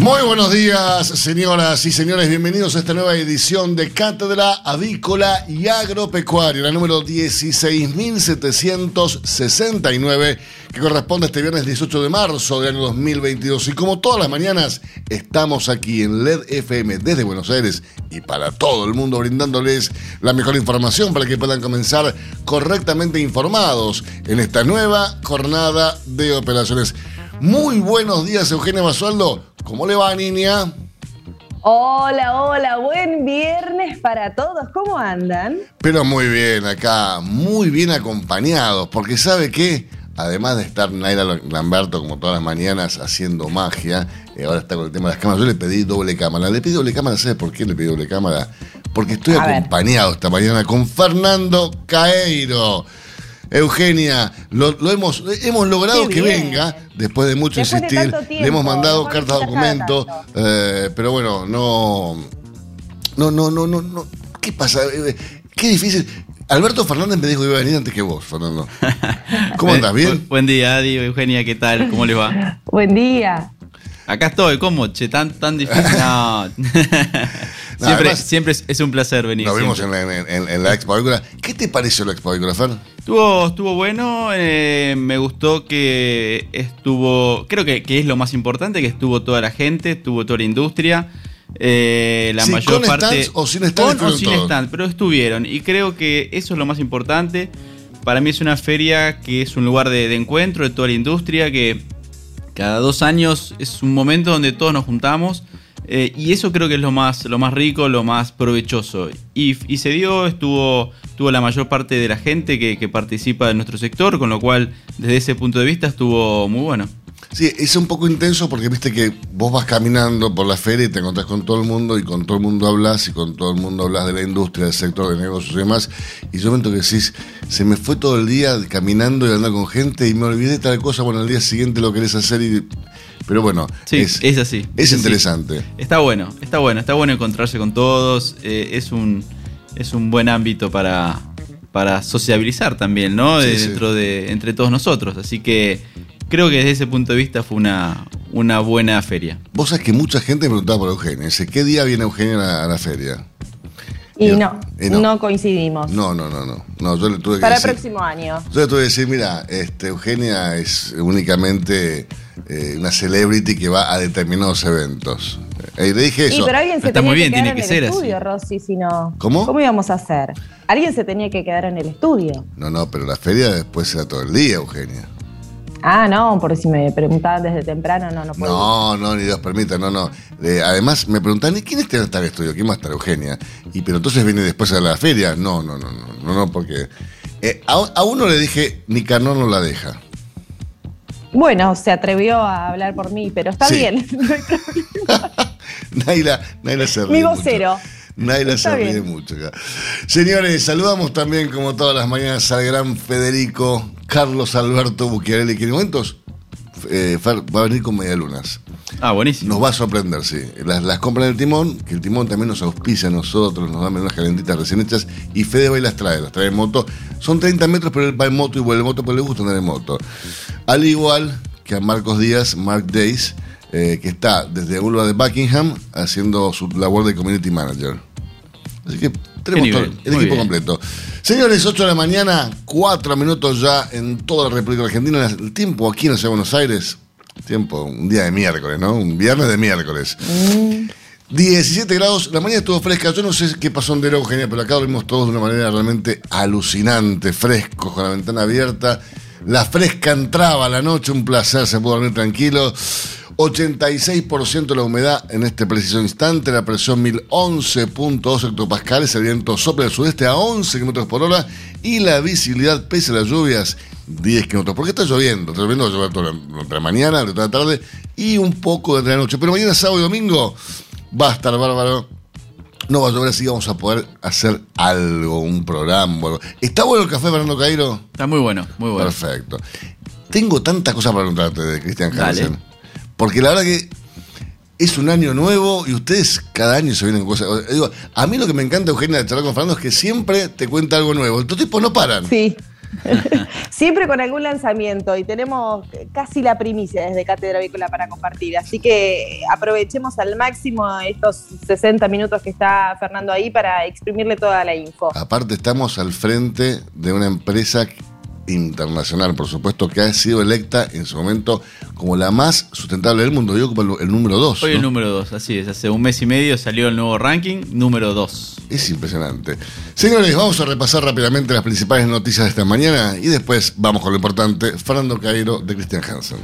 Muy buenos días, señoras y señores. Bienvenidos a esta nueva edición de Cátedra Avícola y Agropecuaria, la número 16.769, que corresponde a este viernes 18 de marzo del año 2022. Y como todas las mañanas, estamos aquí en LED FM desde Buenos Aires y para todo el mundo, brindándoles la mejor información para que puedan comenzar correctamente informados en esta nueva jornada de operaciones. Muy buenos días, Eugenia Basualdo. ¿Cómo le va, niña? Hola, hola, buen viernes para todos. ¿Cómo andan? Pero muy bien acá, muy bien acompañados, porque ¿sabe qué? Además de estar Naira Lamberto como todas las mañanas haciendo magia, eh, ahora está con el tema de las cámaras, yo le pedí doble cámara. Le pedí doble cámara, ¿sabes por qué le pedí doble cámara? Porque estoy acompañado esta mañana con Fernando Caeiro. Eugenia, lo, hemos, hemos logrado que venga, después de mucho insistir. le hemos mandado cartas de documento, eh, pero bueno, no, no, no, no, no, no. ¿Qué pasa? Eh, qué difícil. Alberto Fernández me dijo que iba a venir antes que vos, Fernando. ¿Cómo andas? ¿Bien? Buen día, Adi, Eugenia, ¿qué tal? ¿Cómo les va? Buen día. Acá estoy, ¿cómo? Che, tan, tan difícil. No. siempre, siempre es, un placer venir. Nos vimos en la, Expo. ¿Qué te pareció la Expo Fer? Estuvo, estuvo bueno, eh, me gustó que estuvo, creo que, es lo más importante, que estuvo toda la gente, estuvo toda la industria. Eh, la mayor con parte. o sin stand, con o sin stand, pero estuvieron. Y creo que eso es lo más importante. Para mí es una feria que es un lugar de encuentro de toda la industria, que cada dos años es un momento donde todos nos juntamos eh, y eso creo que es lo más, lo más rico, lo más provechoso. Y, se dio, estuvo, estuvo la mayor parte de la gente que, que participa de nuestro sector, con lo cual desde ese punto de vista estuvo muy bueno. Sí, es un poco intenso porque viste que vos vas caminando por la feria y te encontrás con todo el mundo y con todo el mundo hablas y con todo el mundo hablas de la industria, del sector de negocios y demás. Y yo momento que decís, se me fue todo el día caminando y andando con gente y me olvidé tal cosa, bueno, al día siguiente lo querés hacer y... Pero bueno, es, así. Es, interesante. Está bueno, está bueno, está bueno encontrarse con todos. Eh, es, un, es un buen ámbito para, para sociabilizar también, ¿no? Dentro de, entre todos nosotros. Así que creo que desde ese punto de vista fue una, una buena feria. Vos sabés que mucha gente me preguntaba por Eugenia. Dice, ¿qué día viene Eugenia a la, feria? Y, no, no, coincidimos. No, no, no, no. yo le tuve Para el próximo año. Yo le tuve que decir, mira, este, Eugenia es únicamente eh, una celebrity que va a determinados eventos. Y le dije eso. pero alguien se Está tenía muy bien, que tiene que ser estudio, Rosy, si no. ¿Cómo? ¿Cómo íbamos a hacer? Alguien se tenía que quedar en el estudio. No, no, pero la feria después era todo el día, Eugenia. Ah, no, porque si me preguntaban desde temprano, no, no puedo. No, no, ni Dios permita, no, no. además, me preguntan, ¿y quién está en el estudio? ¿Quién va a estar Eugenia? Y pero entonces viene después a la feria. No, no, no, no, no, no, porque eh, a, uno le dije, ni Carnón no la deja. Bueno, se atrevió a hablar por mí, pero está bien, no hay problema. Naila, Naila se ríe Mi vocero. Naila se ríe mucho acá. Señores, saludamos también, como todas las mañanas, al gran Federico Carlos Alberto Bucchiarelli, que en momentos eh, va a venir con medialunas. Ah, buenísimo. Nos va a sorprender, sí. Las, las compran el timón, que el timón también nos auspicia a nosotros, nos da unas calentitas recién hechas, y Fede va y las trae, las trae en moto. Son 30 metros, pero él va en moto y vuelve en moto, pero le gusta andar en moto. Al igual que a Marcos Díaz, Mark Days, eh, que está desde Ulva de Buckingham haciendo su labor de community manager. Así que tenemos todo el equipo completo. Señores, 8 de la mañana, 4 minutos ya en toda la República Argentina. El tiempo aquí en la Ciudad de Buenos Aires, tiempo, un día de miércoles, ¿no? Un viernes de miércoles. 17 mm. grados, la mañana estuvo fresca. Yo no sé qué pasó en Dero, Eugenia, pero acá dormimos todos de una manera realmente alucinante, frescos, con la ventana abierta. La fresca entraba a la noche, un placer, se pudo dormir tranquilo. 86% la humedad en este preciso instante, la presión 1011.2 hectopascales, el viento sopla del sudeste a 11 km por hora y la visibilidad, pese a las lluvias, 10 kilómetros. Porque está lloviendo, está lloviendo, va a llover toda la, toda la mañana, toda la tarde y un poco de la noche. Pero mañana, sábado y domingo, va a estar bárbaro. No va a llover así, vamos a poder hacer algo, un programa. algo. ¿Está bueno el café, Fernando Cairo? Está muy bueno, muy bueno. Perfecto. Tengo tantas cosas para preguntarte de Cristian Dale. Porque la verdad que es un año nuevo y ustedes cada año se vienen cosas. Digo, a mí lo que me encanta, Eugenia, de charlar con Fernando es que siempre te cuenta algo nuevo. Estos tipos no paran. Sí. Siempre con algún lanzamiento y tenemos casi la primicia desde Cátedra Avícola para compartir. Así que aprovechemos al máximo estos 60 minutos que está Fernando ahí para exprimirle toda la info. Aparte, estamos al frente de una empresa internacional, por supuesto, que ha sido electa en su momento como la más sustentable del mundo. Yo ocupa el, el número 2. Hoy el número 2, así es. Hace un mes y medio salió el nuevo ranking, número 2. Es impresionante. Señores, vamos a repasar rápidamente las principales noticias de esta mañana y después vamos con lo importante. Fernando Cairo de Christian Hansen.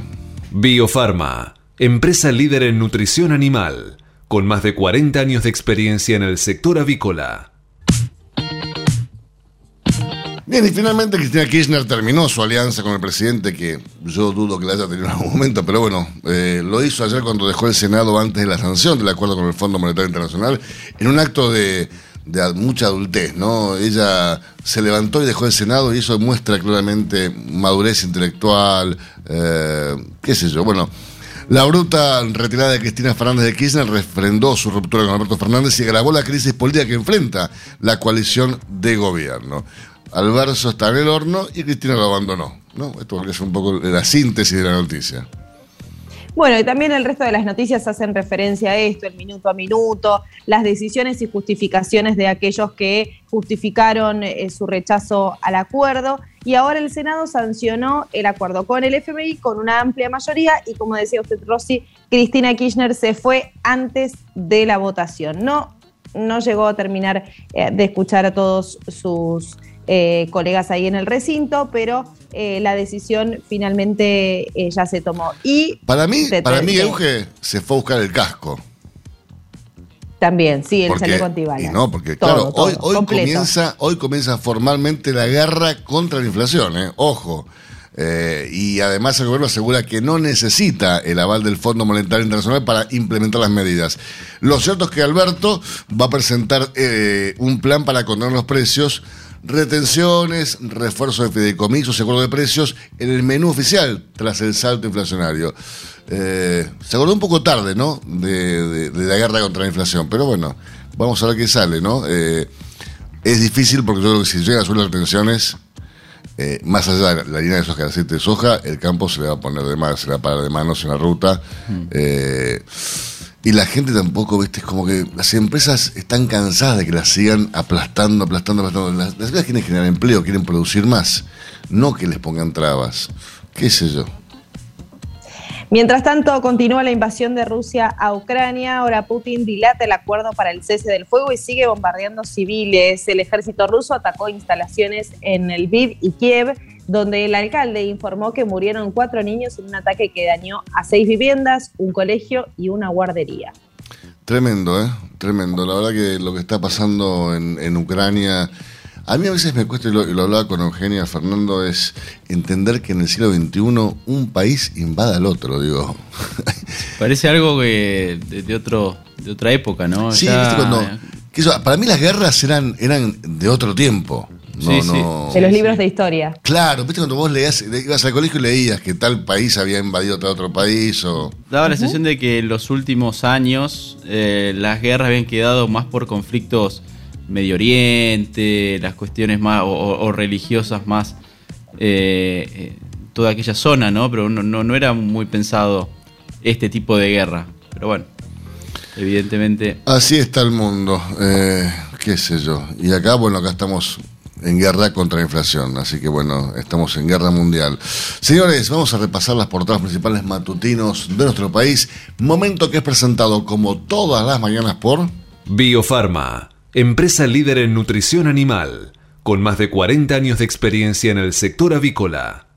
Biofarma, empresa líder en nutrición animal, con más de 40 años de experiencia en el sector avícola. Bien, y finalmente Cristina Kirchner terminó su alianza con el presidente, que yo dudo que la haya tenido en algún momento, pero bueno, eh, lo hizo ayer cuando dejó el Senado antes de la sanción del acuerdo con el Fondo Monetario Internacional, en un acto de, mucha adultez, ¿no? Ella se levantó y dejó el Senado y eso muestra claramente madurez intelectual, eh, qué sé yo, bueno. La bruta retirada de Cristina Fernández de Kirchner refrendó su ruptura con Alberto Fernández y agravó la crisis política que enfrenta la coalición de gobierno. Alberto está en el horno y Cristina lo abandonó. ¿no? Esto es un poco la síntesis de la noticia. Bueno, y también el resto de las noticias hacen referencia a esto, el minuto a minuto, las decisiones y justificaciones de aquellos que justificaron eh, su rechazo al acuerdo. Y ahora el Senado sancionó el acuerdo con el FMI con una amplia mayoría y como decía usted, Rossi, Cristina Kirchner se fue antes de la votación. No, no llegó a terminar eh, de escuchar a todos sus eh, colegas ahí en el recinto, pero eh, la decisión finalmente eh, ya se tomó. Y Para mí, para mí Euge se fue a buscar el casco. también, sí, él Porque- salió con Tibala. y no, porque Todo, claro, todo, hoy, comienza, hoy comienza formalmente la guerra contra la inflación, ¿eh? ojo. Eh, y además el gobierno asegura que no necesita el aval del Fondo Monetario Internacional para implementar las medidas. Lo cierto es que Alberto va a presentar eh, un plan para contener los precios, retenciones, refuerzo de fideicomisos y acuerdo de precios en el menú oficial tras el salto inflacionario. Eh, se acordó un poco tarde, ¿no? De, de- de la guerra contra la inflación, pero bueno, vamos a ver qué sale, ¿no? Eh, es difícil porque yo creo que si llega a subir las retenciones, eh, más allá de la, línea de soja, el aceite de soja, el campo se le va a poner de manos, se le va a parar de manos en la ruta. Eh, y la gente tampoco, viste, es como que las empresas están cansadas de que las sigan aplastando, aplastando, aplastando. Las, las empresas quieren generar empleo, quieren producir más, no que les pongan trabas. ¿Qué sé yo? Mientras tanto, continúa la invasión de Rusia a Ucrania. Ahora Putin dilata el acuerdo para el cese del fuego y sigue bombardeando civiles. El ejército ruso atacó instalaciones en Lviv y Kiev, donde el alcalde informó que murieron cuatro niños en un ataque que dañó a seis viviendas, un colegio y una guardería. Tremendo, ¿eh? Tremendo. La verdad que lo que está pasando en, en Ucrania, a mí a veces me cuesta, y lo, y lo hablaba con Eugenia Fernando, es entender que en el siglo XXI un país invada al otro, digo. Parece algo que de, de otro, de otra época, ¿no? sí, Ya- ¿viste cuando- que eso- para mí las guerras eran, eran de otro tiempo. No, Sí, sí. no. De los libros sí. de historia. Claro, viste cuando vos leías, le- ibas al colegio y leías que tal país había invadido tal otro país o... Daba la sensación de que en los últimos años eh, las guerras habían quedado más por conflictos Medio Oriente, las cuestiones más o, o- o religiosas más, eh, eh, toda aquella zona, ¿no? Pero no, no, no era muy pensado este tipo de guerra. Pero bueno, evidentemente Así está el mundo, eh, qué sé yo. Y acá, bueno, acá estamos en guerra contra la inflación, así que bueno, estamos en guerra mundial. Señores, vamos a repasar las portadas principales matutinos de nuestro país, momento que es presentado como todas las mañanas por... Biofarma, empresa líder en nutrición animal, con más de 40 años de experiencia en el sector avícola.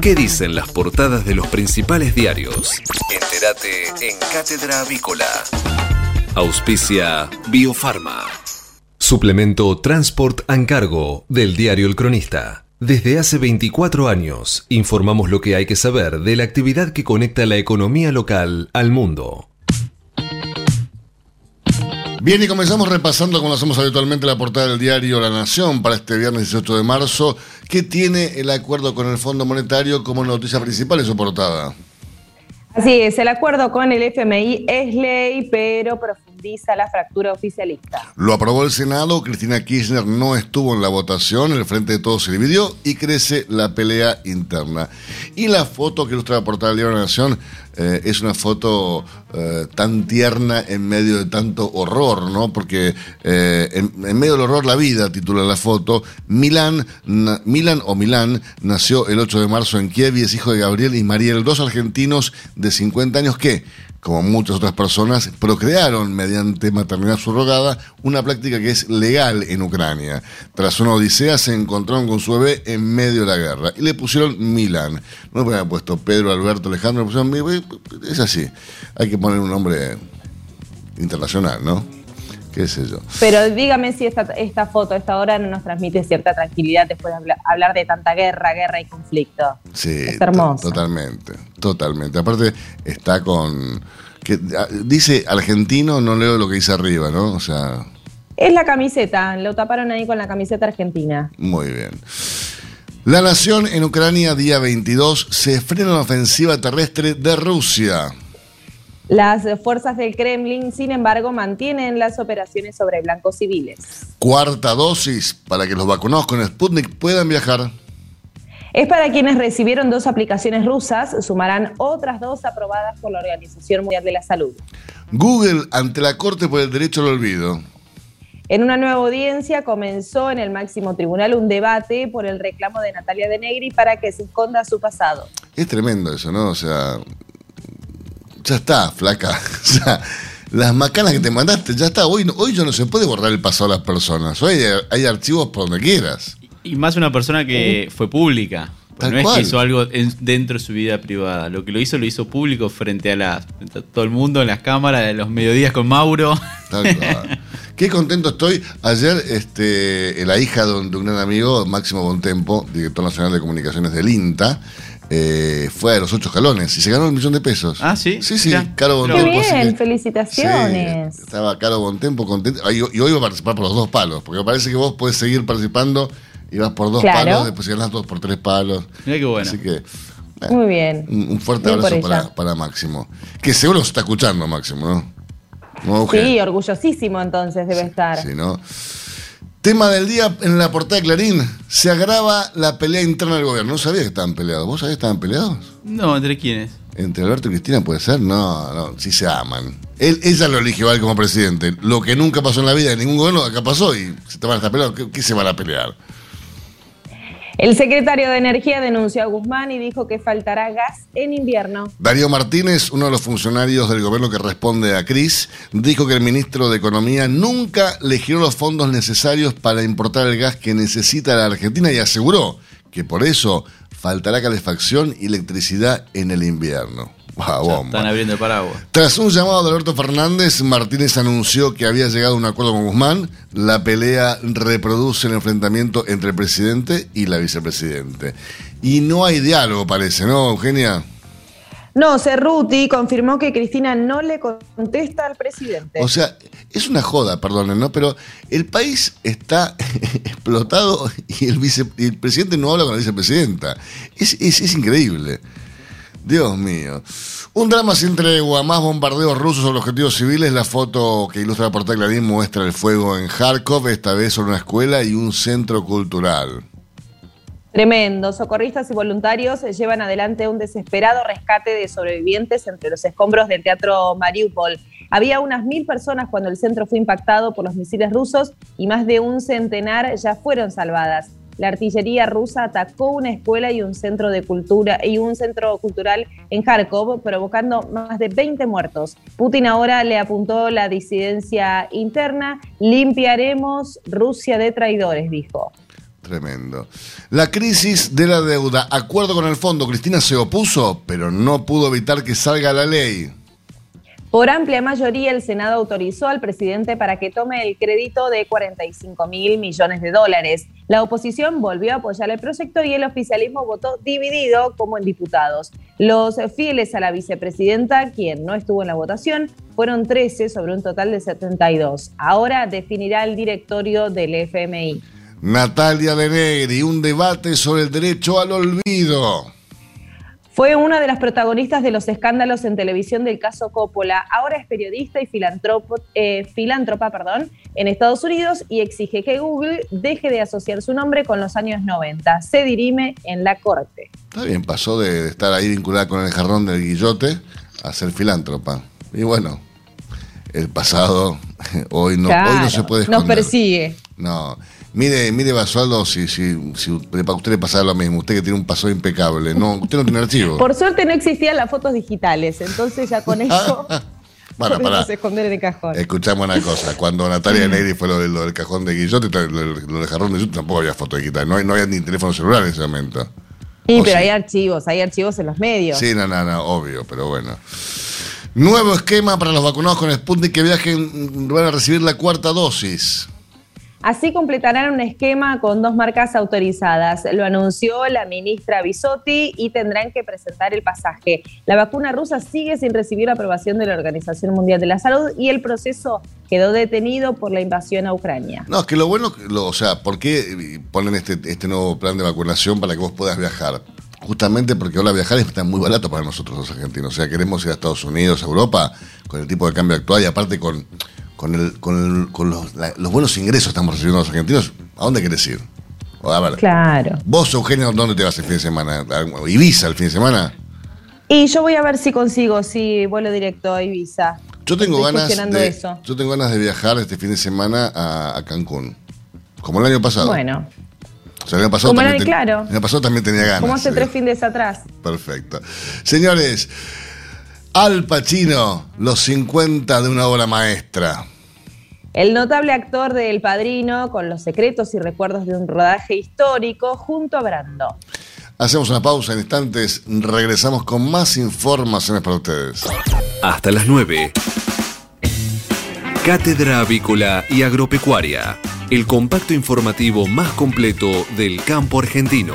¿Qué dicen las portadas de los principales diarios? Entérate en Cátedra Avícola. Auspicia Biofarma. Suplemento Transport and Cargo del diario El Cronista. Desde hace 24 años informamos lo que hay que saber de la actividad que conecta la economía local al mundo. Bien, y comenzamos repasando, como lo hacemos habitualmente, la portada del diario La Nación para este viernes 18 de marzo, que tiene el acuerdo con el Fondo Monetario como noticia principal en su portada. Así es, el acuerdo con el FMI es ley, pero la fractura oficialista. Lo aprobó el Senado, Cristina Kirchner no estuvo en la votación, el Frente de Todos se dividió y crece la pelea interna. Y la foto que ilustra la portada del diario La Nación eh, es una foto eh, tan tierna en medio de tanto horror, ¿no? Porque eh, en, medio del horror la vida, titula la foto. Milán, Milan o Milán nació el 8 de marzo en Kiev y es hijo de Gabriel y Mariel, dos argentinos de 50 años que como muchas otras personas, procrearon mediante maternidad subrogada, una práctica que es legal en Ucrania. Tras una odisea se encontraron con su bebé en medio de la guerra y le pusieron Milan. No le habían puesto Pedro, Alberto, Alejandro, le pusieron Es así. Hay que poner un nombre internacional, ¿no? Qué sé yo. Pero dígame si esta, esta foto a esta hora no nos transmite cierta tranquilidad después de hablar, de tanta guerra, guerra y conflicto. Sí, es hermoso. Totalmente, totalmente. Aparte está con... Que, dice argentino, no leo lo que dice arriba, ¿no? O sea... Es la camiseta, lo taparon ahí con la camiseta argentina. Muy bien. La nación en Ucrania, día 22, se frena la ofensiva terrestre de Rusia. Las fuerzas del Kremlin, sin embargo, mantienen las operaciones sobre blancos civiles. Cuarta dosis para que los vacunados con Sputnik puedan viajar. Es para quienes recibieron dos aplicaciones rusas, sumarán otras dos aprobadas por la Organización Mundial de la Salud. Google ante la Corte por el Derecho al Olvido. En una nueva audiencia comenzó en el máximo tribunal un debate por el reclamo de Natalia de Negri para que se esconda su pasado. Es tremendo eso, ¿no? O sea, ya está, flaca. O sea, las macanas que te mandaste, ya está. Hoy, hoy ya no se puede borrar el pasado de las personas. Hoy hay, archivos por donde quieras. Y, más una persona que fue pública. no es que hizo algo dentro de su vida privada. Lo que lo hizo, lo hizo público frente a, la, todo el mundo, en las cámaras, de los mediodías con Mauro. Tal cual. Qué contento estoy. Ayer, este, la hija de un, de un gran amigo, Máximo Bontempo, director nacional de comunicaciones del INTA, eh, fue a los ocho escalones y se ganó un millón de pesos. Ah, sí. Sí, sí, Caro Bontempo. Qué bien, felicitaciones. estaba Caro Bontempo contento. Y, hoy va a participar por los dos palos, porque me parece que vos puedes seguir participando y vas por dos palos, después ganás dos por tres palos. Mira qué bueno. Así que. Muy bien. Un, fuerte abrazo para, para, Máximo. Que seguro se está escuchando, Máximo, ¿no? sí, orgullosísimo entonces debe estar. Sí, ¿no? Tema del día en la portada de Clarín. Se agrava la pelea interna del gobierno. No sabía que estaban peleados. ¿Vos sabías que estaban peleados? No, ¿entre quiénes? ¿Entre Alberto y Cristina puede ser? No, no, sí se aman. Él, ella lo eligió a él como presidente. Lo que nunca pasó en la vida de ningún gobierno, acá pasó y se te van a estar peleando. ¿Qué se van a pelear? El secretario de Energía denunció a Guzmán y dijo que faltará gas en invierno. Darío Martínez, uno de los funcionarios del gobierno que responde a Cris, dijo que el ministro de Economía nunca le giró los fondos necesarios para importar el gas que necesita la Argentina y aseguró que por eso faltará calefacción y electricidad en el invierno. Están abriendo el paraguas. Tras un llamado de Alberto Fernández, Martínez anunció que había llegado a un acuerdo con Guzmán. La pelea reproduce el enfrentamiento entre el presidente y la vicepresidente. Y no hay diálogo, parece, ¿no, Eugenia? No, Cerruti confirmó que Cristina no le contesta al presidente. O sea, es una joda, perdonen, ¿no? Pero el país está explotado y el, presidente no habla con la vicepresidenta. Es, es, es increíble. Dios mío. Un drama sin tregua, más bombardeos rusos sobre objetivos civiles. La foto que ilustra la portada Clarín muestra el fuego en Kharkov, esta vez sobre una escuela y un centro cultural. Tremendo. Socorristas y voluntarios llevan adelante un desesperado rescate de sobrevivientes entre los escombros del teatro Mariupol. Había unas mil personas cuando el centro fue impactado por los misiles rusos y más de un centenar ya fueron salvadas la artillería rusa atacó una escuela y un centro de cultura y un centro cultural en Kharkov, provocando más de 20 muertos. Putin ahora le apuntó la disidencia interna. Limpiaremos Rusia de traidores, dijo. Tremendo. La crisis de la deuda. Acuerdo con el fondo. Cristina se opuso, pero no pudo evitar que salga la ley. Por amplia mayoría, el Senado autorizó al presidente para que tome el crédito de 45 mil millones de dólares. La oposición volvió a apoyar el proyecto y el oficialismo votó dividido como en diputados. Los fieles a la vicepresidenta, quien no estuvo en la votación, fueron 13 sobre un total de 72. Ahora definirá el directorio del FMI. Natalia de Negri, un debate sobre el derecho al olvido. Fue una de las protagonistas de los escándalos en televisión del caso Coppola. Ahora es periodista y eh, filántropa perdón, en Estados Unidos y exige que Google deje de asociar su nombre con los años 90. Se dirime en la corte. Está bien, pasó de estar ahí vinculada con el jarrón del guillote a ser filántropa. Y bueno, el pasado hoy no, hoy no se puede esconder. Nos persigue. No. Mire, mire Basualdo, si, si, si a usted le pasara lo mismo, usted que tiene un paso impecable, no, usted no tiene archivo. Por suerte no existían las fotos digitales, entonces ya con eso para, para. esconder en el cajón. Escuchamos una cosa, cuando Natalia Negri fue lo, del cajón de Guillote, lo, del jarrón de Guillote tampoco había fotos digitales, no, no había ni teléfono celular en ese momento. Sí, pero hay archivos, hay archivos en los medios. Sí, no, no, no, obvio, pero bueno. Nuevo esquema para los vacunados con Sputnik que viajen, van a recibir la cuarta dosis. Así completarán un esquema con dos marcas autorizadas. Lo anunció la ministra Bisotti y tendrán que presentar el pasaje. La vacuna rusa sigue sin recibir aprobación de la Organización Mundial de la Salud y el proceso quedó detenido por la invasión a Ucrania. No, es que lo bueno, o sea, ¿por qué ponen este, este nuevo plan de vacunación para que vos puedas viajar? Justamente porque ahora viajar está muy barato para nosotros los argentinos. O sea, queremos ir a Estados Unidos, a Europa, con el tipo de cambio actual y aparte con con, el, con, con los, buenos ingresos que estamos recibiendo los argentinos, ¿a dónde querés ir? A ver, claro. Vos, Eugenio, ¿dónde te vas el fin de semana? ¿A Ibiza el fin de semana? Y yo voy a ver si consigo, si vuelo directo a Ibiza. Yo tengo ganas de, yo tengo ganas de viajar este fin de semana a, Cancún, como el año pasado. Bueno. O sea, el año pasado, también, claro. el año pasado también tenía ganas. Como hace tres fines atrás. Perfecto. Señores, al Pacino, los 50 de una obra maestra. El notable actor de El Padrino, con los secretos y recuerdos de un rodaje histórico, junto a Brando. Hacemos una pausa en instantes, regresamos con más informaciones para ustedes. Hasta las 9. Cátedra Avícola y Agropecuaria, el compacto informativo más completo del campo argentino.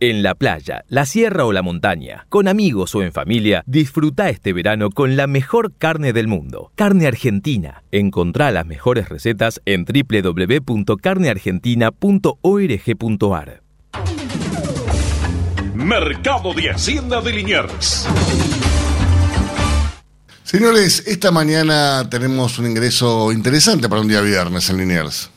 En la playa, la sierra o la montaña, con amigos o en familia, disfruta este verano con la mejor carne del mundo. Carne Argentina. Encontrá las mejores recetas en www.carneargentina.org.ar. Mercado de Hacienda de Liniers. Señores, esta mañana tenemos un ingreso interesante para un día viernes en Liniers.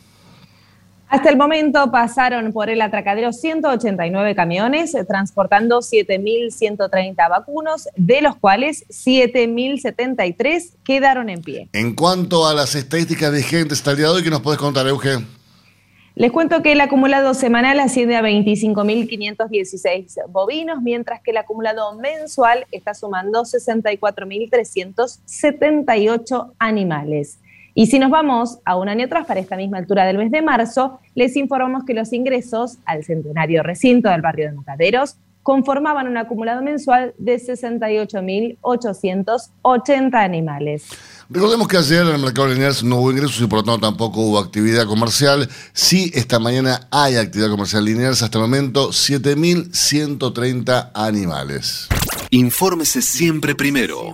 Hasta el momento pasaron por el atracadero 189 camiones transportando 7.130 vacunos, de los cuales 7.073 quedaron en pie. En cuanto a las estadísticas vigentes hasta el día de hoy, ¿qué nos puedes contar, Eugen? Les cuento que el acumulado semanal asciende a 25.516 bovinos, mientras que el acumulado mensual está sumando 64.378 animales. Y si nos vamos a un año atrás, para esta misma altura del mes de marzo, les informamos que los ingresos al centenario recinto del barrio de Mocaderos conformaban un acumulado mensual de 68.880 animales. Recordemos que ayer en el mercado de Liniers no hubo ingresos y por lo tanto tampoco hubo actividad comercial. Sí, esta mañana hay actividad comercial Liniers, hasta el momento 7.130 animales. Infórmese siempre primero.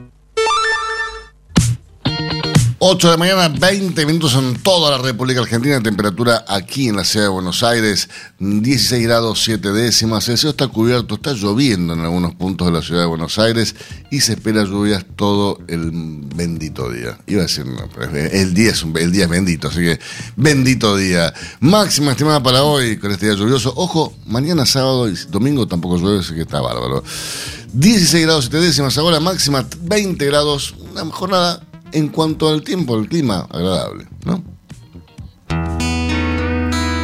8 de mañana, 20 minutos en toda la República Argentina. Temperatura aquí en la ciudad de Buenos Aires, 16 grados 7 décimas. El cielo está cubierto, está lloviendo en algunos puntos de la ciudad de Buenos Aires y se espera lluvias todo el bendito día. Iba a decir, no, el día el día es bendito, así que bendito día. Máxima estimada para hoy con este día lluvioso. Ojo, mañana sábado y domingo tampoco llueve, así que está bárbaro. 16 grados 7 décimas, ahora máxima 20 grados. Una jornada en cuanto al tiempo, el clima agradable, ¿no?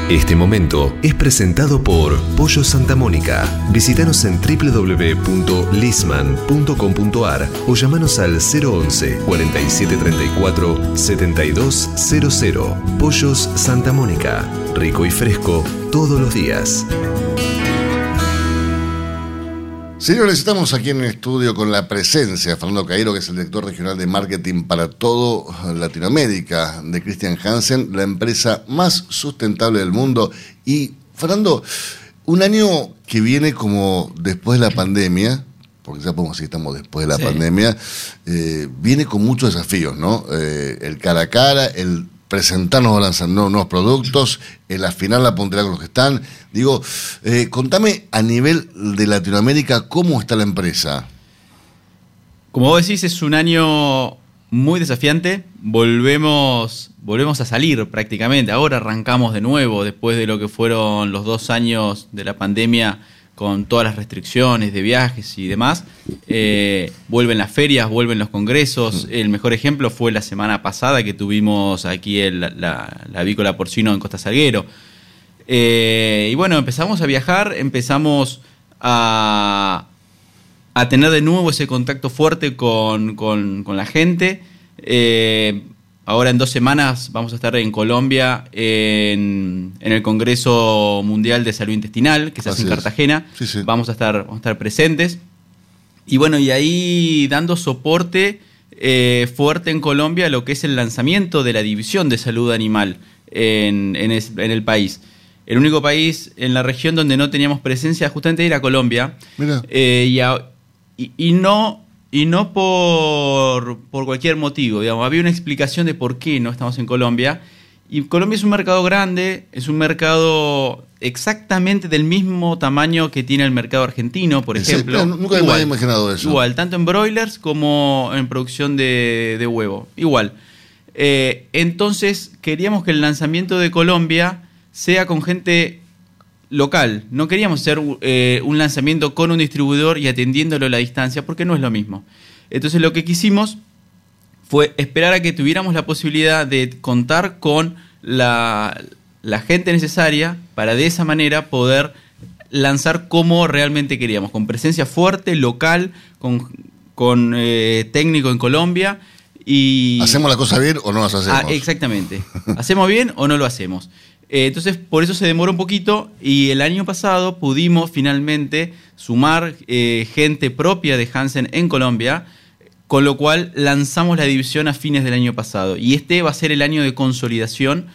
Este momento es presentado por Pollo Santa Mónica. Visítanos en www.lisman.com.ar o llamanos al 011 4734 7200. Pollos Santa Mónica. Rico y fresco todos los días. Señores, estamos aquí en el estudio con la presencia de Fernando Cairo, que es el director regional de marketing para todo Latinoamérica de Christian Hansen, la empresa más sustentable del mundo. Y, Fernando, un año que viene como después de la pandemia, porque ya podemos decir que estamos después de la Sí. pandemia, eh, viene con muchos desafíos, ¿no? Eh, el cara a cara, el presentarnos nuevos productos, el afinar la puntería con los que están. Digo, eh, contame a nivel de Latinoamérica cómo está la empresa. Como vos decís, es un año muy desafiante. Volvemos, volvemos a salir prácticamente. Ahora arrancamos de nuevo después de lo que fueron los dos años de la pandemia con todas las restricciones de viajes y demás. Eh, vuelven las ferias, vuelven los congresos. El mejor ejemplo fue la semana pasada que tuvimos aquí el- la, la avícola porcino en Costa Salguero. Eh, y bueno, empezamos a viajar, empezamos a, a tener de nuevo ese contacto fuerte con, con- con la gente. Eh, ahora en dos semanas vamos a estar en Colombia en, en el Congreso Mundial de Salud Intestinal, que se hace en. Cartagena. Sí, sí. Vamos, a estar, vamos a estar presentes. Y bueno, y ahí dando soporte eh, fuerte en Colombia a lo que es el lanzamiento de la División de Salud Animal en, en es- en el país. El único país en la región donde no teníamos presencia justamente era Colombia. Mira. Eh, y, a- y- y no, y no por, por cualquier motivo. Digamos. Había una explicación de por qué no estamos en Colombia. Y Colombia es un mercado grande, es un mercado exactamente del mismo tamaño que tiene el mercado argentino, por ejemplo. Nunca me Igual. había imaginado eso. Igual, tanto en broilers como en producción de, de huevo. Igual. Eh, entonces, queríamos que el lanzamiento de Colombia sea con gente local. No queríamos hacer eh, un lanzamiento con un distribuidor y atendiéndolo a la distancia, porque no es lo mismo. Entonces, lo que quisimos fue esperar a que tuviéramos la posibilidad de contar con la, la gente necesaria para de esa manera poder lanzar como realmente queríamos, con presencia fuerte, local, con, con eh, técnico en Colombia. Y, ¿Hacemos la cosa bien o no las hacemos? Ah, exactamente. ¿Hacemos bien o no lo hacemos? Eh, entonces, por eso se demoró un poquito y el año pasado pudimos finalmente sumar eh, gente propia de Hansen en Colombia, con lo cual lanzamos la división a fines del año pasado. Y este va a ser el año de consolidación.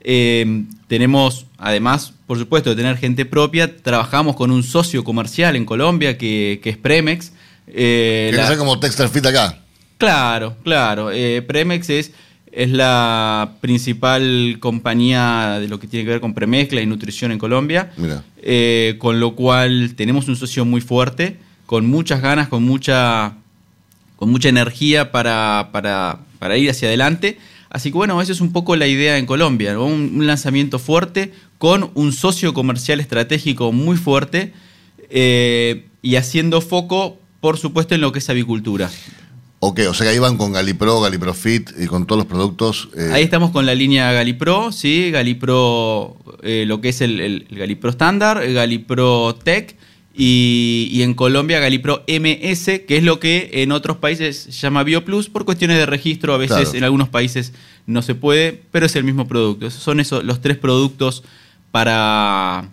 Eh, tenemos, además, por supuesto, de tener gente propia, trabajamos con un socio comercial en Colombia que, que es Premex. Que la- como Textile Fit acá. Claro, claro. Premex es, es la principal compañía de lo que tiene que ver con premezcla y nutrición en Colombia. Eh, con lo cual tenemos un socio muy fuerte, con muchas ganas, con mucha, con mucha energía para, para, para ir hacia adelante. Así que bueno, esa es un poco la idea en Colombia, ¿no? un, un lanzamiento fuerte con un socio comercial estratégico muy fuerte eh, y haciendo foco, por supuesto, en lo que es avicultura. Ok, o sea que ahí van con Galipro, Galipro Fit y con todos los productos. eh, Ahí estamos con la línea Galipro, ¿sí? Galipro, eh, lo que es el, el- el Galipro estándar, Galipro Tech y, y en Colombia Galipro MS, que es lo que en otros países se llama BioPlus por cuestiones de registro. A veces Claro. en algunos países no se puede, pero es el mismo producto. Esos son esos, los tres productos para,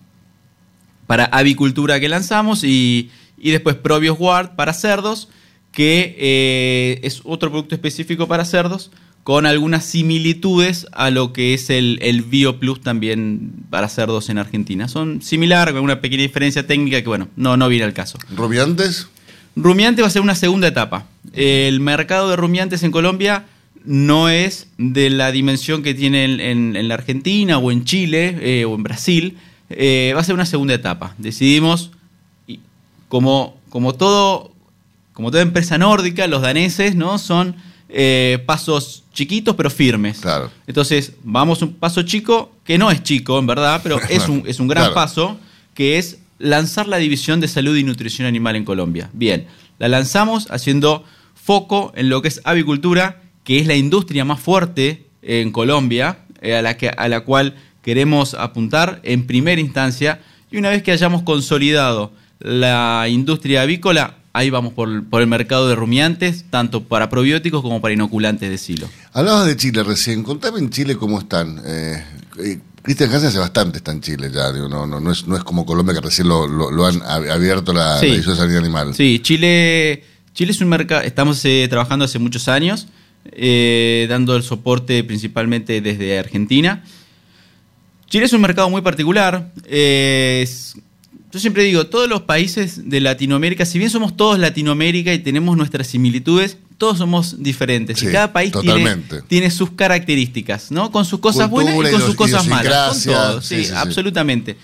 para avicultura que lanzamos y, y después Probios Guard para cerdos, que eh, es otro producto específico para cerdos con algunas similitudes a lo que es el, el BioPlus también para cerdos en Argentina. Son similares, con una pequeña diferencia técnica que, bueno, no, no viene al caso. ¿Rumiantes? Rumiante va a ser una segunda etapa. El mercado de rumiantes en Colombia no es de la dimensión que tiene en, en- en la Argentina o en Chile eh, o en Brasil. Eh, va a ser una segunda etapa. Decidimos, y como, como, todo, como toda empresa nórdica, los daneses ¿no? son eh, pasos chiquitos pero firmes. Claro. Entonces, vamos un paso chico, que no es chico, en verdad, pero es un, es un gran Claro. paso, que es lanzar la división de salud y nutrición animal en Colombia. Bien, la lanzamos haciendo foco en lo que es avicultura, que es la industria más fuerte en Colombia, eh, a, la que, a la cual queremos apuntar en primera instancia, y una vez que hayamos consolidado la industria avícola, ahí vamos por, por el mercado de rumiantes, tanto para probióticos como para inoculantes de silo. Hablabas de Chile recién. Contame en Chile cómo están. Eh, eh, Cristian Hansen hace bastante está en Chile ya. digo, no, no, no, es, no es como Colombia que recién lo, lo- lo han ab- abierto la, Sí. la de sanidad animal. Sí, Chile, Chile es un mercado, estamos eh, trabajando hace muchos años, eh, dando el soporte principalmente desde Argentina. Chile es un mercado muy particular. eh, es- yo siempre digo, todos los países de Latinoamérica, si bien somos todos Latinoamérica y tenemos nuestras similitudes, todos somos diferentes. Sí, y cada país tiene, sus características, ¿no? Con sus cosas buenas y con sus cosas malas. Con todo, sí, sí, sí, sí. absolutamente.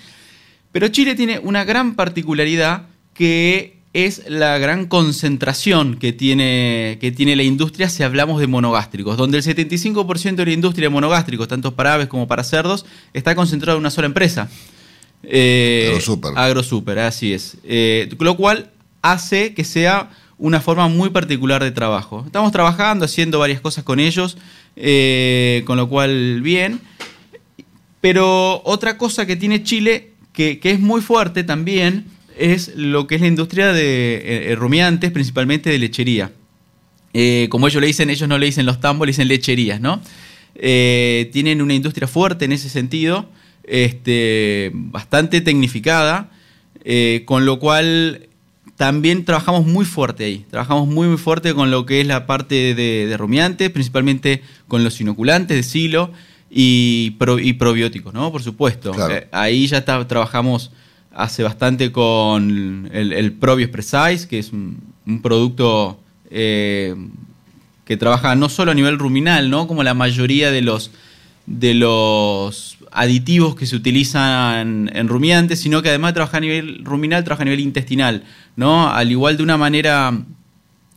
Pero Chile tiene una gran particularidad que es la gran concentración que tiene, que tiene la industria si hablamos de monogástricos, donde el 75% de la industria de monogástricos, tanto para aves como para cerdos, está concentrado en una sola empresa. Eh, AgroSuper. AgroSuper, así es. Eh, lo cual hace que sea una forma muy particular de trabajo. Estamos trabajando, haciendo varias cosas con ellos, eh, con lo cual bien. Pero otra cosa que tiene Chile, que, que es muy fuerte también, es lo que es la industria de eh, rumiantes, principalmente de lechería. Como ellos le dicen, ellos no le dicen los tambos, le dicen lecherías, ¿no? Tienen una industria fuerte en ese sentido, este, bastante tecnificada, eh, con lo cual también trabajamos muy fuerte ahí. Trabajamos muy, muy fuerte con lo que es la parte de, de rumiantes, principalmente con los inoculantes de silo y, pro- y probióticos, ¿no? Por supuesto. Claro. Eh, ahí ya está- trabajamos hace bastante con el, el Probio Precise, que es un, un producto eh, que trabaja no solo a nivel ruminal, ¿no? Como la mayoría de los de los aditivos que se utilizan en rumiantes, sino que además de trabajar a nivel ruminal, trabaja a nivel intestinal, ¿no? Al igual de una manera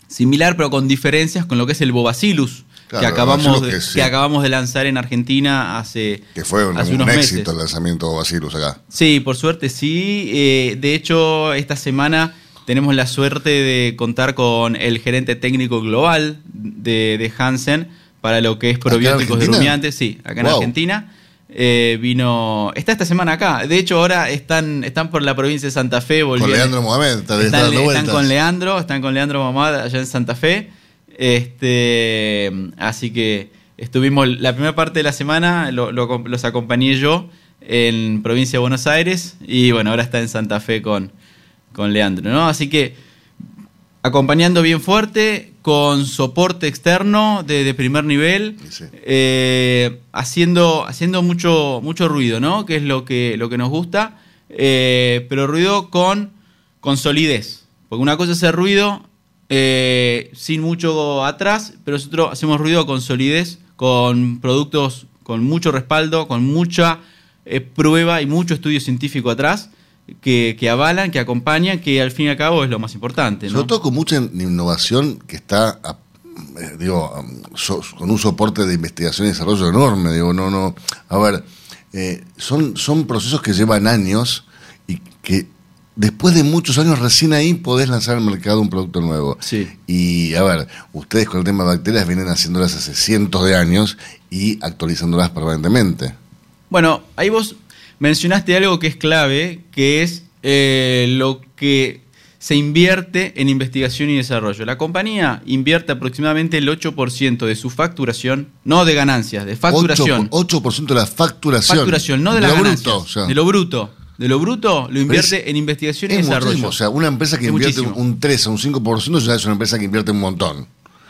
similar, pero con diferencias con lo que es el Bobacillus, Claro, que, acabamos que sí. que acabamos de lanzar en Argentina hace, Que fue un, hace un unos éxito meses. el lanzamiento de Bacillus acá. Sí, por suerte sí. Eh, de hecho, esta semana tenemos la suerte de contar con el gerente técnico global de, de Hansen para lo que es ¿Acá en probióticos de rumiantes. Sí, acá en Wow. Argentina. Eh, vino. Está esta semana acá. De hecho, ahora están, están por la provincia de Santa Fe. Con. Leandro Mohamed, está, está Están, con Leandro, están con Leandro Mamad allá en Santa Fe. Este, así que estuvimos la primera parte de la semana, lo- lo- los acompañé yo en provincia de Buenos Aires y bueno, ahora está en Santa Fe con, con Leandro, ¿no? Así que acompañando bien fuerte, con soporte externo de, de primer nivel, Sí. eh, haciendo, haciendo mucho, mucho ruido, ¿no? Que es lo que, lo que nos gusta, eh, pero ruido con, con solidez. Porque una cosa es hacer ruido eh, sin mucho atrás, pero nosotros hacemos ruido con solidez, con productos con mucho respaldo, con mucha prueba y mucho estudio científico atrás. Que, que avalan, que acompañan, que al fin y al cabo es lo más importante. ¿no? Sobre todo con mucha innovación que está, eh, digo, um, con un soporte de investigación y desarrollo enorme. Digo, no, no. A ver, eh, son, son procesos que llevan años y que después de muchos años recién ahí podés lanzar al mercado un producto nuevo. Sí. Y a ver, ustedes con el tema de bacterias vienen haciéndolas hace cientos de años y actualizándolas permanentemente. Bueno, ahí vos mencionaste algo que es clave, que es eh, lo que se invierte en investigación y desarrollo. La compañía invierte aproximadamente el 8% de su facturación, no de ganancias, de facturación. 8%, 8% de la facturación. facturación, no de, o sea. de lo bruto. De lo bruto lo invierte es- en investigación y Es desarrollo. muchísimo, o sea, una empresa que Es invierte muchísimo. un 3 o un 5% ya es una empresa que invierte un montón.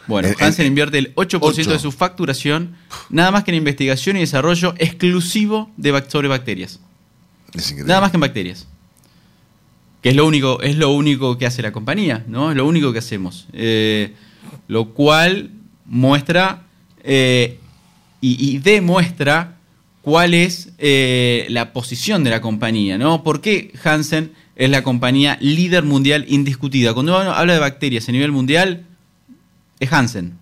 Bueno, En- Hansen en- invierte el 8%, ocho. de su facturación, nada más que en investigación y desarrollo exclusivo de sobre bacterias. Es. Nada más que en bacterias. Que es lo único, es lo único que hace la compañía, ¿no? Es lo único que hacemos. Eh, lo cual muestra eh, y, y demuestra cuál es eh, la posición de la compañía, ¿no? ¿Por qué Hansen es la compañía líder mundial indiscutida? Cuando uno habla de bacterias a nivel mundial, es Hansen.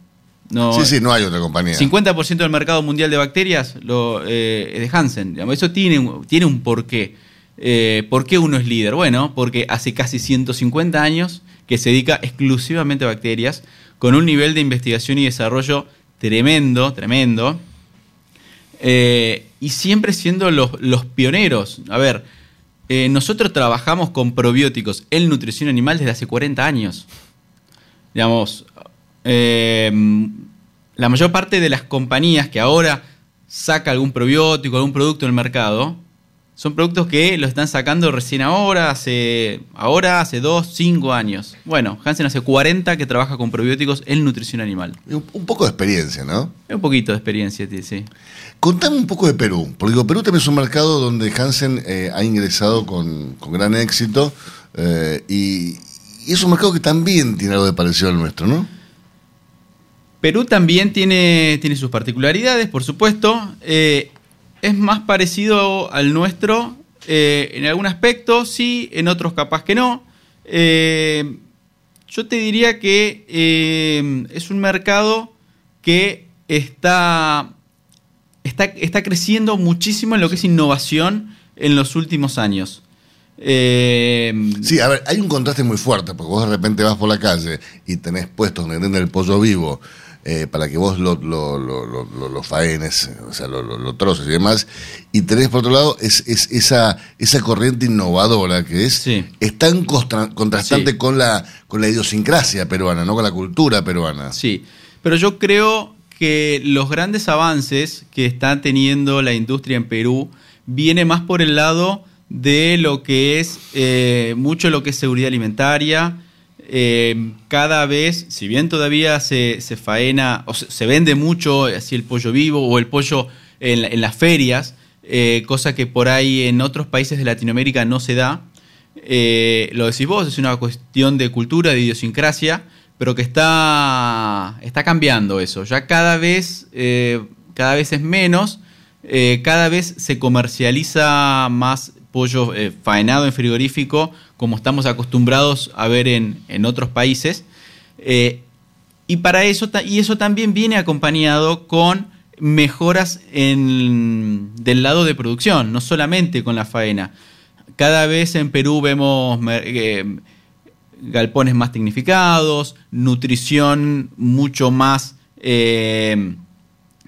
No, sí, sí, no hay otra compañía. 50% del mercado mundial de bacterias lo, eh, es de Hansen. Eso tiene, un- tiene un porqué. Eh, ¿Por qué uno es líder? Bueno, porque hace casi 150 años que se dedica exclusivamente a bacterias, con un nivel de investigación y desarrollo tremendo, tremendo. Eh, y siempre siendo los, los pioneros. A ver, eh, nosotros trabajamos con probióticos en nutrición animal desde hace 40 años. Digamos, eh, la mayor parte de las compañías que ahora saca algún probiótico, algún producto en el mercado, son productos que lo están sacando recién ahora, hace, ahora, hace 2, 5 años. Bueno, Hansen hace 40 que trabaja con probióticos en nutrición animal. Un, poco de experiencia, ¿no? Un poquito de experiencia, sí. Contame un poco de Perú, porque Perú también es un mercado donde Hansen eh, ha ingresado con, con gran éxito eh, y, y es un mercado que también tiene algo de parecido al nuestro, ¿no? Perú también tiene, tiene sus particularidades, por supuesto. Eh, es más parecido al nuestro eh, en algún aspecto, sí, en otros capaz que no. Eh, yo te diría que es un mercado que está, está, está creciendo muchísimo en lo que es innovación en los últimos años. Sí, a ver, hay un contraste muy fuerte, porque vos de repente vas por la calle y tenés puestos donde venden el pollo vivo eh, para que vos lo, lo, lo, faenes, o sea, lo, troces y demás, y tenés por otro lado es, es esa, esa corriente innovadora que es, es tan contrastante Sí. con, la, con la idiosincrasia peruana, no con la cultura peruana. Sí, pero yo creo que los grandes avances que está teniendo la industria en Perú viene más por el lado de lo que es eh, mucho lo que es seguridad alimentaria. Eh, cada vez, si bien todavía se, faena o se, vende mucho así el pollo vivo o el pollo en, la- en las ferias, eh, cosa que por ahí en otros países de Latinoamérica no se da, eh, lo decís vos, es una cuestión de cultura, de idiosincrasia, pero que está, está cambiando eso. Ya cada vez, eh, cada vez es menos, eh, cada vez se comercializa más pollo eh, faenado en frigorífico, como estamos acostumbrados a ver en, en otros países. Eh, y para eso, y eso también viene acompañado con mejoras en, del lado de producción, no solamente con la faena. Cada vez en Perú vemos eh, galpones más tecnificados, nutrición mucho más eh,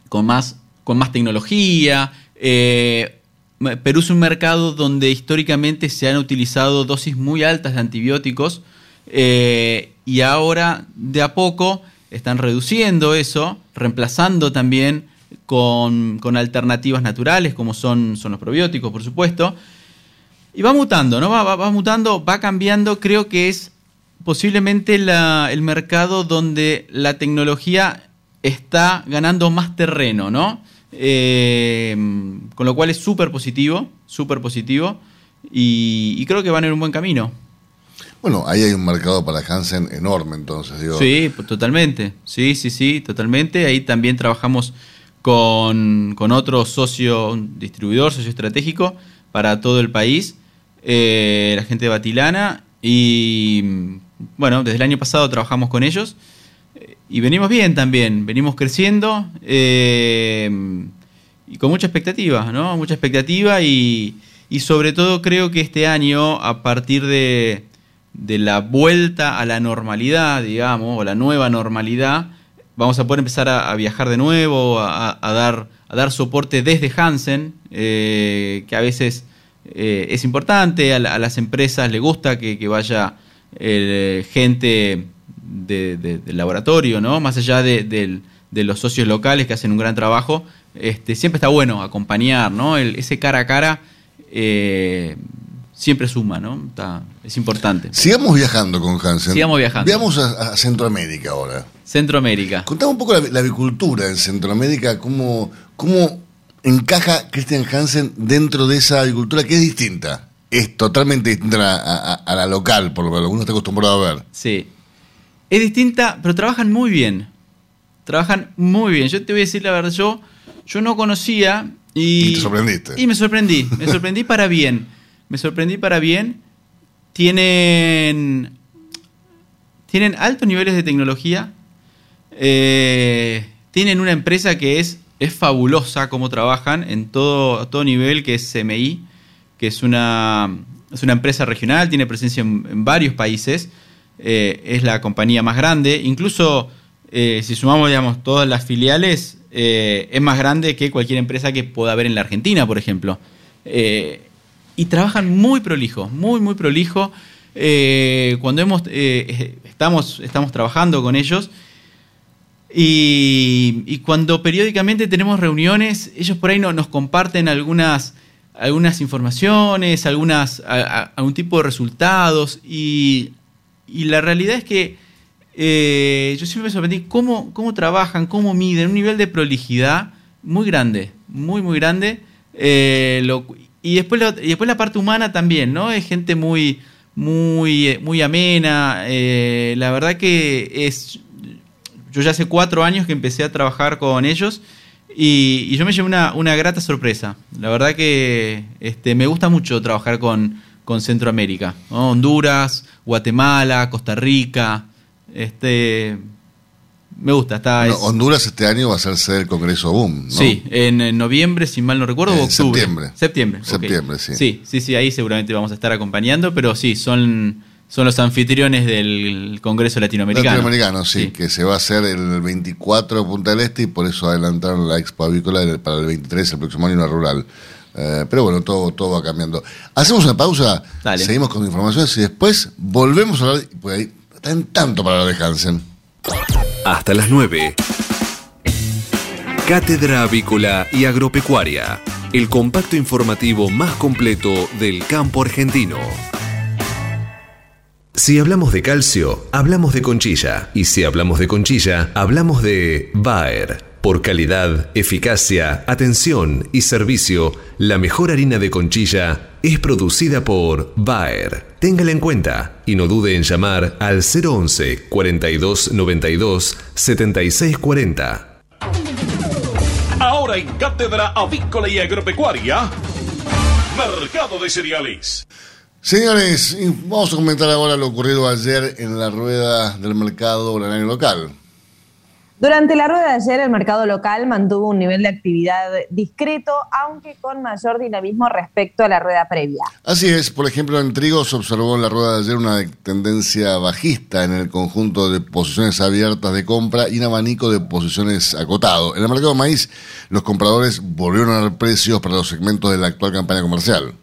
con más con más tecnología. Perú es un mercado donde históricamente se han utilizado dosis muy altas de antibióticos eh, y ahora de a poco están reduciendo eso, reemplazando también con, alternativas naturales como son, los probióticos, por supuesto. Y va mutando, ¿no? Va, mutando, va cambiando. Creo que es posiblemente el mercado donde la tecnología está ganando más terreno, ¿no? Eh, con lo cual es súper positivo, súper positivo. Y, y creo que van en un buen camino. Bueno, ahí hay un mercado para Hansen enorme, entonces, digo. Sí, pues, totalmente. Sí, sí, sí, totalmente. Ahí también trabajamos con, con otro socio, un distribuidor, socio estratégico para todo el país, eh, la gente de Batilana. Y bueno, desde el año pasado trabajamos con ellos. Y venimos bien también, venimos creciendo eh, y con mucha expectativa, ¿no? Mucha expectativa y, y sobre todo creo que este año, a partir de, de la vuelta a la normalidad, digamos, o la nueva normalidad, vamos a poder empezar a, viajar de nuevo, a, dar, a dar soporte desde Hansen, eh, que a veces eh, es importante, a, la- a las empresas le gusta que, vaya gente de- de- del laboratorio, ¿no? Más allá de, de los socios locales que hacen un gran trabajo, este, siempre está bueno acompañar, ¿no? El- ese cara a cara eh, siempre suma, ¿no? Está- es importante. Sigamos viajando con Hansen. Sigamos viajando. Veamos a, a Centroamérica ahora. Centroamérica. Contame un poco la, la avicultura en Centroamérica, cómo, cómo encaja Christian Hansen dentro de esa agricultura que es distinta. Es totalmente distinta a, la- a- a la local, por lo que uno está acostumbrado a ver. Sí. Es distinta, pero trabajan muy bien. trabajan muy bien. Yo te voy a decir la verdad, yo, yo no conocía y, Y te sorprendiste. Y me sorprendí, me sorprendí para bien. Me sorprendí para bien. Tienen, tienen altos niveles de tecnología. Eh, tienen una empresa que es, es fabulosa como trabajan en todo, a todo nivel, que es CMI, que es una, es una empresa regional, tiene presencia en, en varios países. Eh, es la compañía más grande. Incluso eh, si sumamos digamos, todas las filiales, eh, es más grande que cualquier empresa que pueda haber en la Argentina, por ejemplo. Y trabajan muy prolijo, muy, muy prolijo. Cuando hemos, estamos, estamos trabajando con ellos y, cuando periódicamente tenemos reuniones, ellos por ahí no- nos comparten algunas, algunas informaciones, algunas, a- algún tipo de resultados y, y la realidad es que eh, yo siempre me sorprendí cómo, cómo trabajan, cómo miden, un nivel de prolijidad muy grande, muy, muy grande. Eh, y, después después la parte humana también, ¿no? Es gente muy, muy, eh, muy amena. la verdad que es. Yo ya hace cuatro años que empecé a trabajar con ellos y, y yo me llevé una, una grata sorpresa. La verdad que este, me gusta mucho trabajar con, con Centroamérica. ¿no? Honduras, Guatemala, Costa Rica. Este, me gusta. Está, es- Honduras este año va a ser del Congreso BOOM, ¿no? Sí, en, en noviembre, si mal no recuerdo, o En octubre. septiembre. Septiembre. Septiembre, sí. Sí, sí, sí, ahí seguramente vamos a estar acompañando, pero sí, son, son los anfitriones del Congreso Latinoamericano. Latinoamericano, sí, que se va a hacer el 24 en Punta del Este y por eso adelantaron la Expo Avícola para el 23, el próximo año, en la rural. Eh, pero bueno, todo, todo va cambiando. Hacemos una pausa, Dale. seguimos con informaciones y después volvemos a hablar, pues ahí está en tanto para hablar de Hansen. Hasta las 9. Cátedra Avícola y Agropecuaria. El compacto informativo más completo del campo argentino. Si hablamos de calcio, hablamos de conchilla. Y si hablamos de conchilla, hablamos de Bayer. Por calidad, eficacia, atención y servicio, la mejor harina de conchilla es producida por Bayer. Téngala en cuenta y no dude en llamar al 011 42 92 76 40. Ahora en Cátedra Avícola y Agropecuaria, Mercado de Cereales. Señores, vamos a comentar ahora lo ocurrido ayer en la rueda del mercado granario local. Durante la rueda de ayer, el mercado local mantuvo un nivel de actividad discreto, aunque con mayor dinamismo respecto a la rueda previa. Así es, por ejemplo, en trigo se observó en la rueda de ayer una tendencia bajista en el conjunto de posiciones abiertas de compra y un abanico de posiciones acotado. En el mercado de maíz, los compradores volvieron a dar precios para los segmentos de la actual campaña comercial.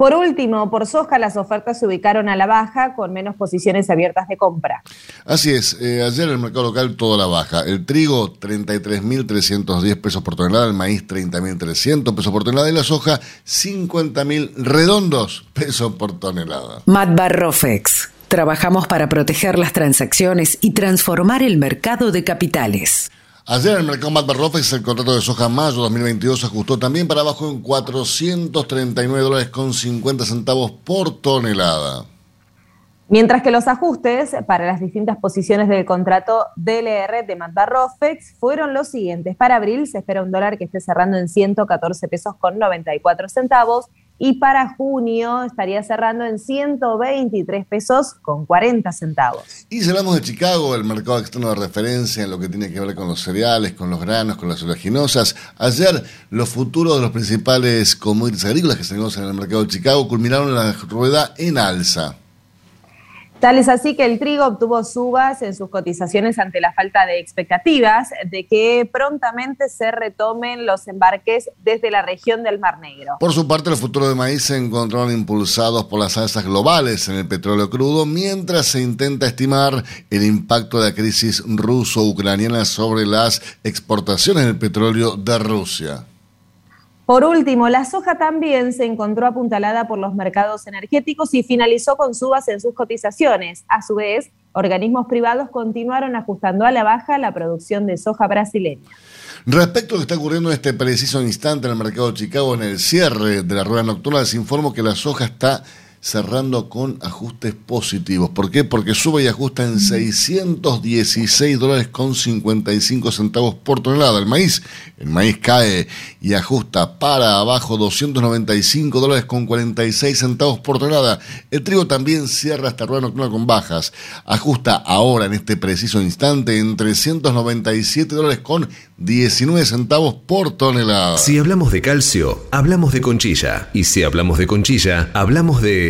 Por último, por soja, las ofertas se ubicaron a la baja con menos posiciones abiertas de compra. Así es, eh, ayer en el mercado local toda la baja. El trigo 33.310 pesos por tonelada, el maíz 30.300 pesos por tonelada y la soja 50.000 redondos pesos por tonelada. Matbar Rofex. Trabajamos para proteger las transacciones y transformar el mercado de capitales. Ayer el mercado Matbar Rofex el contrato de soja mayo 2022 se ajustó también para abajo en 439 dólares con 50 centavos por tonelada. Mientras que los ajustes para las distintas posiciones del contrato DLR de Matbarrofex fueron los siguientes. Para abril se espera un dólar que esté cerrando en 114 pesos con 94 centavos y para junio estaría cerrando en 123 pesos con 40 centavos. Y si hablamos de Chicago, el mercado externo de referencia en lo que tiene que ver con los cereales, con los granos, con las oleaginosas, ayer los futuros de los principales commodities agrícolas que se negocian en el mercado de Chicago culminaron la rueda en alza. Tal es así que el trigo obtuvo subas en sus cotizaciones ante la falta de expectativas de que prontamente se retomen los embarques desde la región del Mar Negro. Por su parte, los futuros de maíz se encontraron impulsados por las alzas globales en el petróleo crudo, mientras se intenta estimar el impacto de la crisis ruso-ucraniana sobre las exportaciones del petróleo de Rusia. Por último, la soja también se encontró apuntalada por los mercados energéticos y finalizó con subas en sus cotizaciones. A su vez, organismos privados continuaron ajustando a la baja la producción de soja brasileña. Respecto a lo que está ocurriendo en este preciso instante en el mercado de Chicago, en el cierre de la rueda nocturna, les informo que la soja está cerrando con ajustes positivos. ¿Por qué? Porque sube y ajusta en 616 dólares con 55 centavos por tonelada. El maíz, el maíz cae y ajusta para abajo 295 dólares con 46 centavos por tonelada. El trigo también cierra esta rueda nocturna con bajas. Ajusta ahora en este preciso instante en 397 dólares con 19 centavos por tonelada. Si hablamos de calcio, hablamos de conchilla. Y si hablamos de conchilla, hablamos de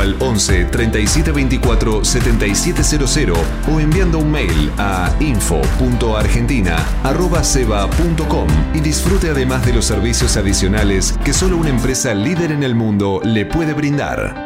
al 11 37 24 7700 o enviando un mail a info.argentina.ceba.com y disfrute además de los servicios adicionales que solo una empresa líder en el mundo le puede brindar.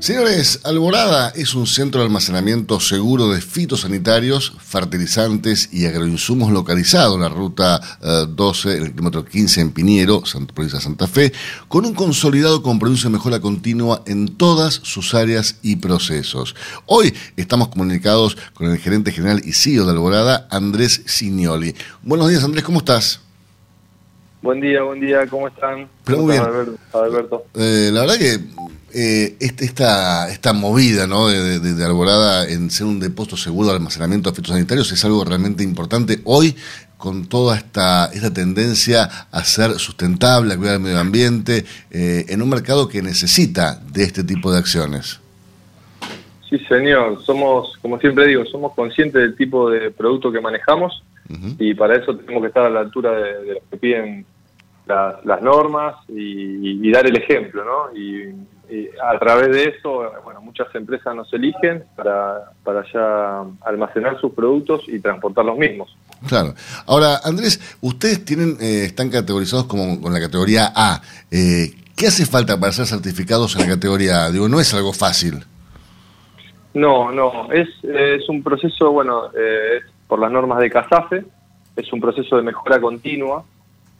Señores, Alborada es un centro de almacenamiento seguro de fitosanitarios, fertilizantes y agroinsumos localizado en la ruta eh, 12, en el kilómetro 15 en Piniero, Santa, provincia de Santa Fe, con un consolidado compromiso de mejora continua en todas sus áreas y procesos. Hoy estamos comunicados con el gerente general y CEO de Alborada, Andrés Signoli. Buenos días, Andrés, ¿cómo estás? Buen día, buen día, ¿cómo están? Pero ¿Cómo muy bien. Alberto? Eh, la verdad que eh, este- esta, esta movida ¿no? de, de- de Alborada en ser un depósito seguro de almacenamiento de fitosanitarios es algo realmente importante hoy con toda esta, esta tendencia a ser sustentable, a cuidar el medio ambiente, eh, en un mercado que necesita de este tipo de acciones. Sí, señor. Somos, como siempre digo, somos conscientes del tipo de producto que manejamos y para eso tenemos que estar a la altura de, de lo que piden las, las normas y, y dar el ejemplo, ¿no? Y, y a través de eso, bueno, muchas empresas nos eligen para, para ya almacenar sus productos y transportar los mismos. Claro. Ahora, Andrés, ustedes tienen, eh, están categorizados como con la categoría A. Eh, ¿Qué hace falta para ser certificados en la categoría A? Digo, no es algo fácil. No, no, es, es un proceso, bueno, eh, por las normas de CASAFE, es un proceso de mejora continua.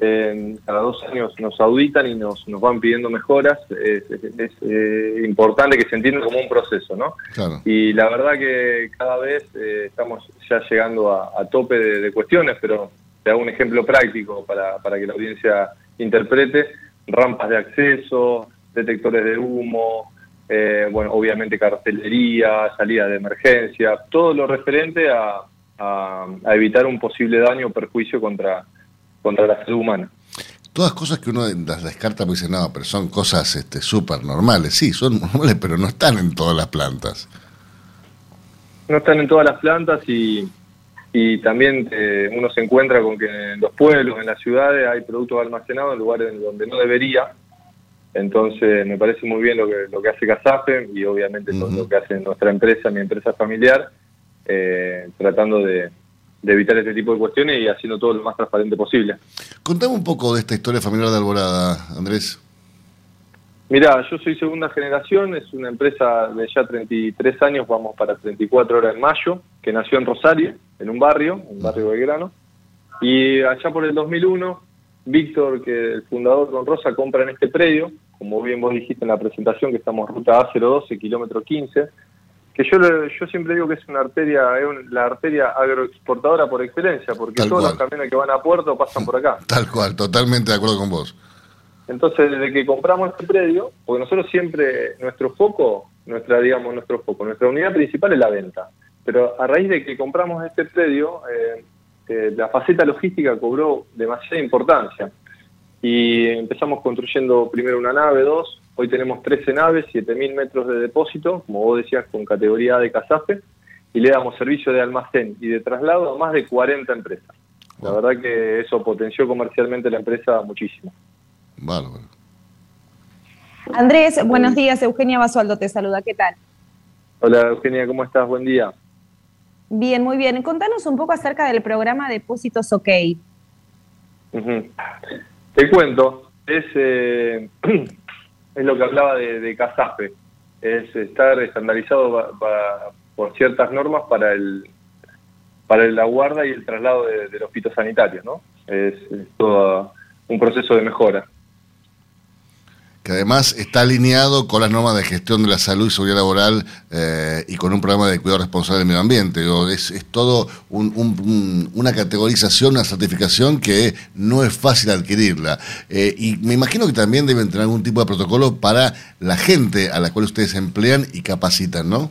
Eh, cada dos años nos auditan y nos, nos van pidiendo mejoras. Es, es- es, eh, importante que se entienda como un proceso, ¿no? Claro. Y la verdad que cada vez eh, estamos ya llegando a, a tope de, de cuestiones, pero te hago un ejemplo práctico para, para que la audiencia interprete. Rampas de acceso, detectores de humo, eh, bueno, obviamente cartelería, salida de emergencia, todo lo referente a, a- a evitar un posible daño o perjuicio contra, contra la salud humana. Todas cosas que uno las descarta porque dice, no, pero son cosas este, súper normales. Sí, son normales, pero no están en todas las plantas. no están en todas las plantas y, y también eh, uno se encuentra con que en los pueblos, en las ciudades, hay productos almacenados en lugares donde no debería. Entonces, me parece muy bien lo que, lo que hace Casafe y obviamente lo- lo que hace nuestra empresa, mi empresa familiar, eh, tratando de, de evitar este tipo de cuestiones y haciendo todo lo más transparente posible. Contame un poco de esta historia familiar de Alborada, Andrés. Mira, yo soy segunda generación, es una empresa de ya 33 años, vamos para 34 horas en mayo, que nació en Rosario, en un barrio, un barrio Belgrano. Y allá por el 2001, Víctor, que el fundador con Rosa, compra en este predio, como bien vos dijiste en la presentación, que estamos ruta A012, kilómetro 15, que yo, yo siempre digo que es una arteria, es la arteria agroexportadora por excelencia, porque todos los camiones que van a puerto pasan por acá. Tal cual, totalmente de acuerdo con vos. Entonces, desde que compramos este predio, porque nosotros siempre, nuestro foco, nuestra, digamos, nuestro foco, nuestra unidad principal es la venta. Pero a raíz de que compramos este predio, eh, eh, la faceta logística cobró demasiada importancia. Y empezamos construyendo primero una nave, dos, hoy tenemos 13 naves, 7.000 metros de depósito, como vos decías, con categoría de casafe, y le damos servicio de almacén y de traslado a más de 40 empresas. La verdad que eso potenció comercialmente la empresa muchísimo. Bárbaro. Andrés, buenos días. Eugenia Basualdo te saluda. ¿Qué tal? Hola, Eugenia, ¿cómo estás? Buen día. Bien, muy bien. Contanos un poco acerca del programa Depósitos OK. Te cuento, es, eh, es lo que hablaba de, de es estar estandarizado por ciertas normas para el para la guarda y el traslado de, los fitosanitarios, ¿no? Es, es todo un proceso de mejora que además está alineado con las normas de gestión de la salud y seguridad laboral eh, y con un programa de cuidado responsable del medio ambiente. Es, todo una categorización, una certificación que no es fácil adquirirla. Eh, y me imagino que también deben tener algún tipo de protocolo para la gente a la cual ustedes emplean y capacitan, ¿no?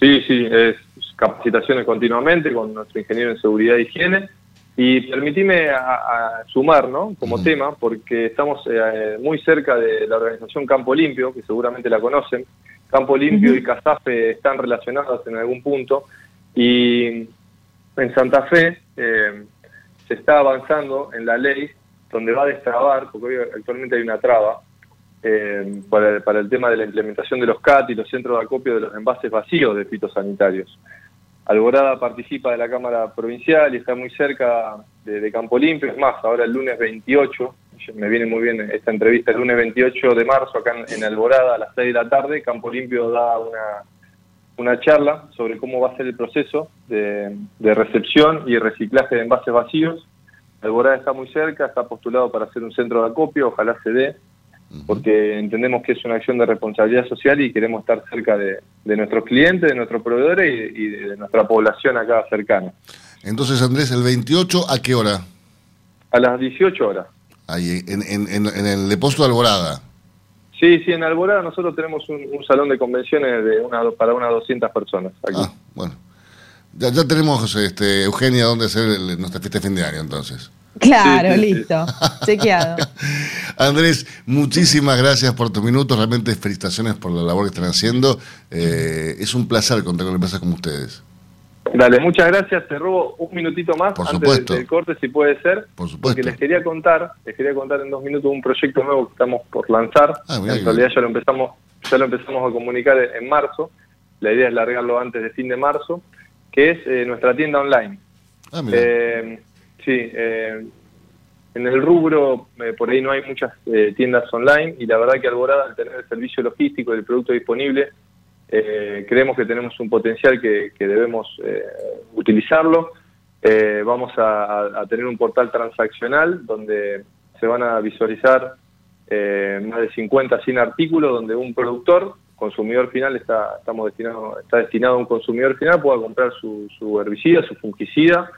Sí, sí, es capacitaciones continuamente con nuestro ingeniero en seguridad e higiene y permitime a, sumar, ¿no? Como tema, porque estamos eh, muy cerca de la organización Campo Limpio, que seguramente la conocen. Campo Limpio y Casafe están relacionados en algún punto. Y en Santa Fe eh, se está avanzando en la ley donde va a destrabar, porque hoy actualmente hay una traba, eh, para, para, el tema de la implementación de los CAT y los centros de acopio de los envases vacíos de fitosanitarios. Alborada participa de la Cámara Provincial y está muy cerca de, Campo Limpio. Es más, ahora el lunes 28, me viene muy bien esta entrevista, el lunes 28 de marzo acá en, Alborada a las 6 de la tarde, Campo Limpio da una, una charla sobre cómo va a ser el proceso de, recepción y reciclaje de envases vacíos. Alborada está muy cerca, está postulado para hacer un centro de acopio, ojalá se dé porque entendemos que es una acción de responsabilidad social y queremos estar cerca de, nuestros clientes, de nuestros proveedores y, de nuestra población acá cercana. Entonces, Andrés, ¿el 28 a qué hora? A las 18 horas. Ahí, en, el depósito de Alborada. Sí, sí, en Alborada nosotros tenemos un, salón de convenciones de una, para unas 200 personas. Aquí. Ah, bueno. Ya, ya tenemos, este, Eugenia, dónde hacer nuestra fiesta de fin de año, entonces. Claro, listo. Chequeado. Andrés, muchísimas gracias por tus minutos. Realmente felicitaciones por la labor que están haciendo. Eh, es un placer contar con empresas como ustedes. Dale, muchas gracias. Te robo un minutito más antes del corte, si puede ser. Por supuesto. Porque les quería contar, les quería contar en dos minutos un proyecto nuevo que estamos por lanzar. Ah, en realidad ya lo empezamos, ya lo empezamos a comunicar en marzo. La idea es largarlo antes de fin de marzo, que es eh, nuestra tienda online. Ah, eh, Sí, eh, en el rubro eh, por ahí no hay muchas eh, tiendas online y la verdad que Alborada al tener el servicio logístico y el producto disponible creemos que tenemos un potencial que, debemos utilizarlo. vamos a, tener un portal transaccional donde se van a visualizar más de 50, 100 artículos donde un productor, consumidor final, está, estamos destinado, está destinado a un consumidor final, pueda comprar su, su herbicida, su fungicida,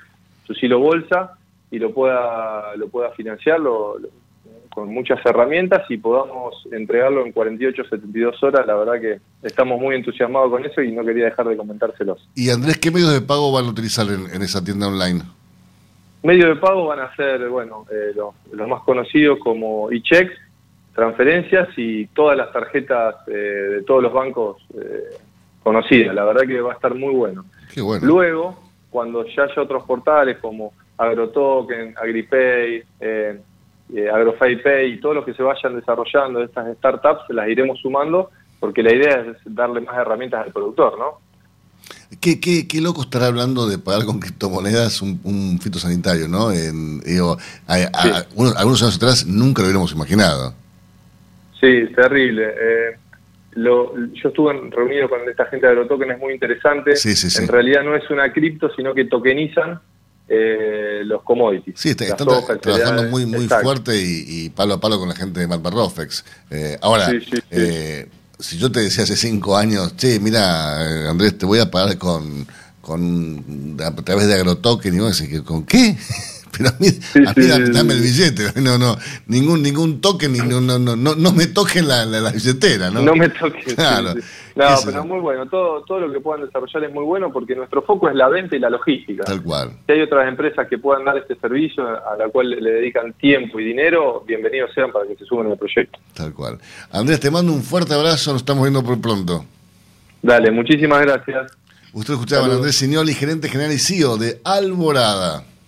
su silo bolsa y lo pueda, lo pueda financiar con muchas herramientas y podamos entregarlo en 48, 72 horas. La verdad que estamos muy entusiasmados con eso y no quería dejar de comentárselos. Y Andrés, ¿qué medios de pago van a utilizar en, esa tienda online? Medios de pago van a ser, bueno, eh, los, más conocidos como e-checks, transferencias y todas las tarjetas eh, de todos los bancos eh, conocidas. La verdad que va a estar muy bueno. Qué bueno. Luego, cuando ya haya otros portales como AgroToken, AgriPay, eh, eh y todos los que se vayan desarrollando de estas startups, las iremos sumando porque la idea es darle más herramientas al productor, ¿no? Qué, qué, qué loco estar hablando de pagar con criptomonedas un, fitosanitario, ¿no? En, algunos años atrás nunca lo hubiéramos imaginado. Sí, terrible. Eh, lo, yo estuve reunido con esta gente de AgroToken, es muy interesante. En realidad no es una cripto, sino que tokenizan eh, los commodities. Sí, está, están trabajando muy, muy exacto. fuerte y, y palo a palo con la gente de Malpa Rofex. Eh, ahora, eh, si yo te decía hace cinco años, che, mira, Andrés, te voy a pagar con, con a través de agrotoken, y vos decís, ¿que ¿con qué? Pero a mí, a mí sí, dame, el billete, no, no, ningún, ningún token, ni, no, no, no, no, me toquen la, la, la billetera, ¿no? No me toques. Claro. No, pero muy bueno. Todo, todo lo que puedan desarrollar es muy bueno porque nuestro foco es la venta y la logística. Tal cual. Si hay otras empresas que puedan dar este servicio a la cual le dedican tiempo y dinero, bienvenidos sean para que se sumen al proyecto. Tal cual. Andrés, te mando un fuerte abrazo, nos estamos viendo por pronto. Dale, muchísimas gracias. Usted escuchaba a. Andrés Signoli, gerente general y CEO de Alborada.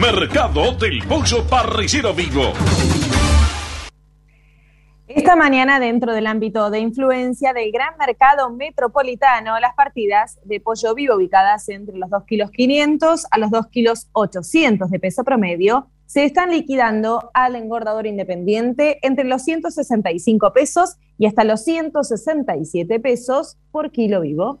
Mercado del Pollo Parrillero Vivo. Esta mañana, dentro del ámbito de influencia del gran mercado metropolitano, las partidas de pollo vivo ubicadas entre los 2 kilos 500 a los 2 kilos 800 de peso promedio se están liquidando al engordador independiente entre los 165 pesos y hasta los 167 pesos por kilo vivo.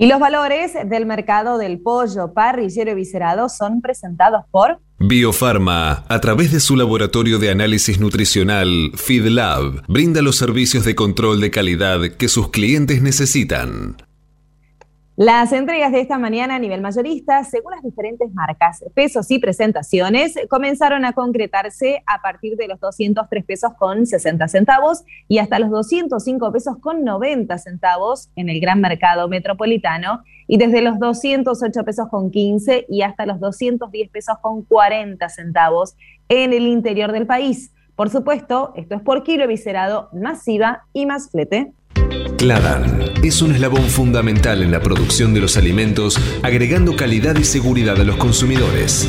Y los valores del mercado del pollo parrillero viscerado son presentados por Biofarma, a través de su laboratorio de análisis nutricional FeedLab, brinda los servicios de control de calidad que sus clientes necesitan. Las entregas de esta mañana a nivel mayorista, según las diferentes marcas, pesos y presentaciones, comenzaron a concretarse a partir de los 203 pesos con 60 centavos y hasta los 205 pesos con 90 centavos en el gran mercado metropolitano y desde los 208 pesos con 15 y hasta los 210 pesos con 40 centavos en el interior del país. Por supuesto, esto es por kilo viscerado, masiva y más flete. Cladan es un eslabón fundamental en la producción de los alimentos, agregando calidad y seguridad a los consumidores.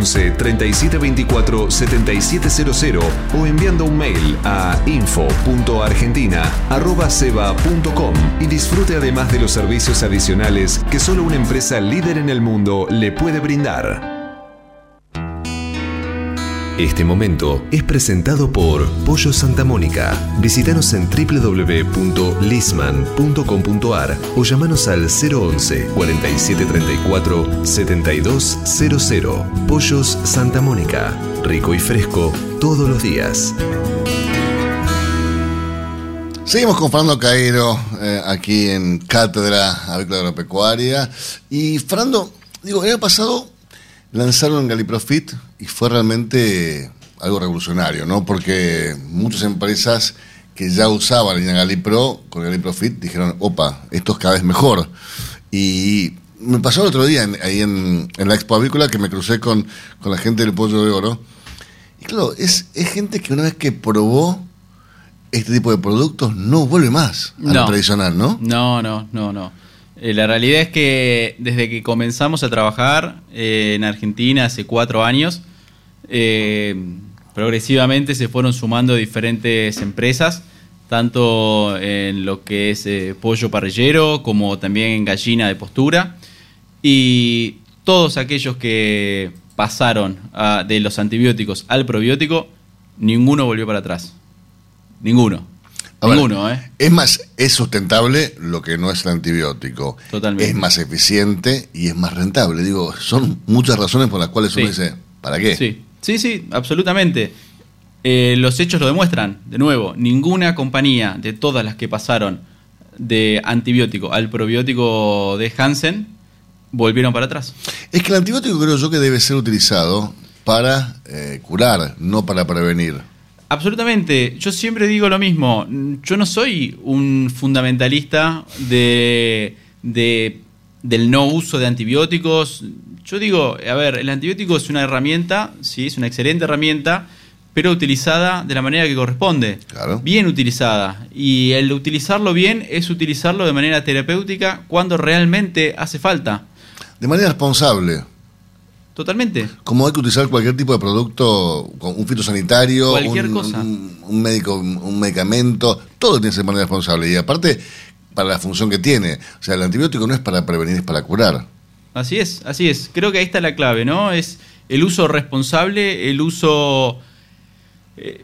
37 24 7700 o enviando un mail a info.argentina.ceba.com y disfrute además de los servicios adicionales que solo una empresa líder en el mundo le puede brindar. Este momento es presentado por Pollo Santa Mónica. Visítanos en www.lisman.com.ar o llamanos al 011 4734 7200. Pollos Santa Mónica. Rico y fresco todos los días. Seguimos con Fernando Cairo eh, aquí en Cátedra Avícola Agropecuaria. Y Fernando, digo, el año pasado lanzaron Galiprofit y fue realmente algo revolucionario, ¿no? Porque muchas empresas que ya usaban la línea Galipro con Galiprofit dijeron, opa, esto es cada vez mejor. Y me pasó el otro día en- ahí en, en la Expo Avícola que me crucé con, con la gente del Pollo de Oro. Y claro, es, es gente que una vez que probó este tipo de productos no vuelve más a lo No. tradicional, ¿no? No, no, no, no. Eh, la realidad es que desde que comenzamos a trabajar eh, en Argentina hace cuatro años, eh, progresivamente se fueron sumando diferentes empresas, tanto en lo que es pollo parrillero como también en gallina de postura. Y todos aquellos que pasaron de los antibióticos al probiótico, ninguno volvió para atrás. Ninguno. Ver, Ninguno, ¿eh? Es más, es sustentable lo que no es el antibiótico. Totalmente. Es más eficiente y es más rentable. Digo, son muchas razones por las cuales uno Sí. dice, ¿para qué? Sí, sí, sí, absolutamente. Eh, los hechos lo demuestran. De nuevo, ninguna compañía de todas las que pasaron de antibiótico al probiótico de Hansen volvieron para atrás. Es que el antibiótico creo yo que debe ser utilizado para eh, curar, no para prevenir. Absolutamente. Yo siempre digo lo mismo. Yo no soy un fundamentalista de, de- del no uso de antibióticos. Yo digo, a ver, el antibiótico es una herramienta, sí, es una excelente herramienta, pero utilizada de la manera que corresponde. Bien utilizada. Y el utilizarlo bien es utilizarlo de manera terapéutica cuando realmente hace falta. De manera responsable. Totalmente. Como hay que utilizar cualquier tipo de producto, un fitosanitario, Cualquier un, cosa. un- un médico, un medicamento, todo tiene que ser manera responsable. Y aparte, para la función que tiene. O sea, el antibiótico no es para prevenir, es para curar. Así es, así es. Creo que ahí está la clave, ¿no? Es el uso responsable, el uso. eh,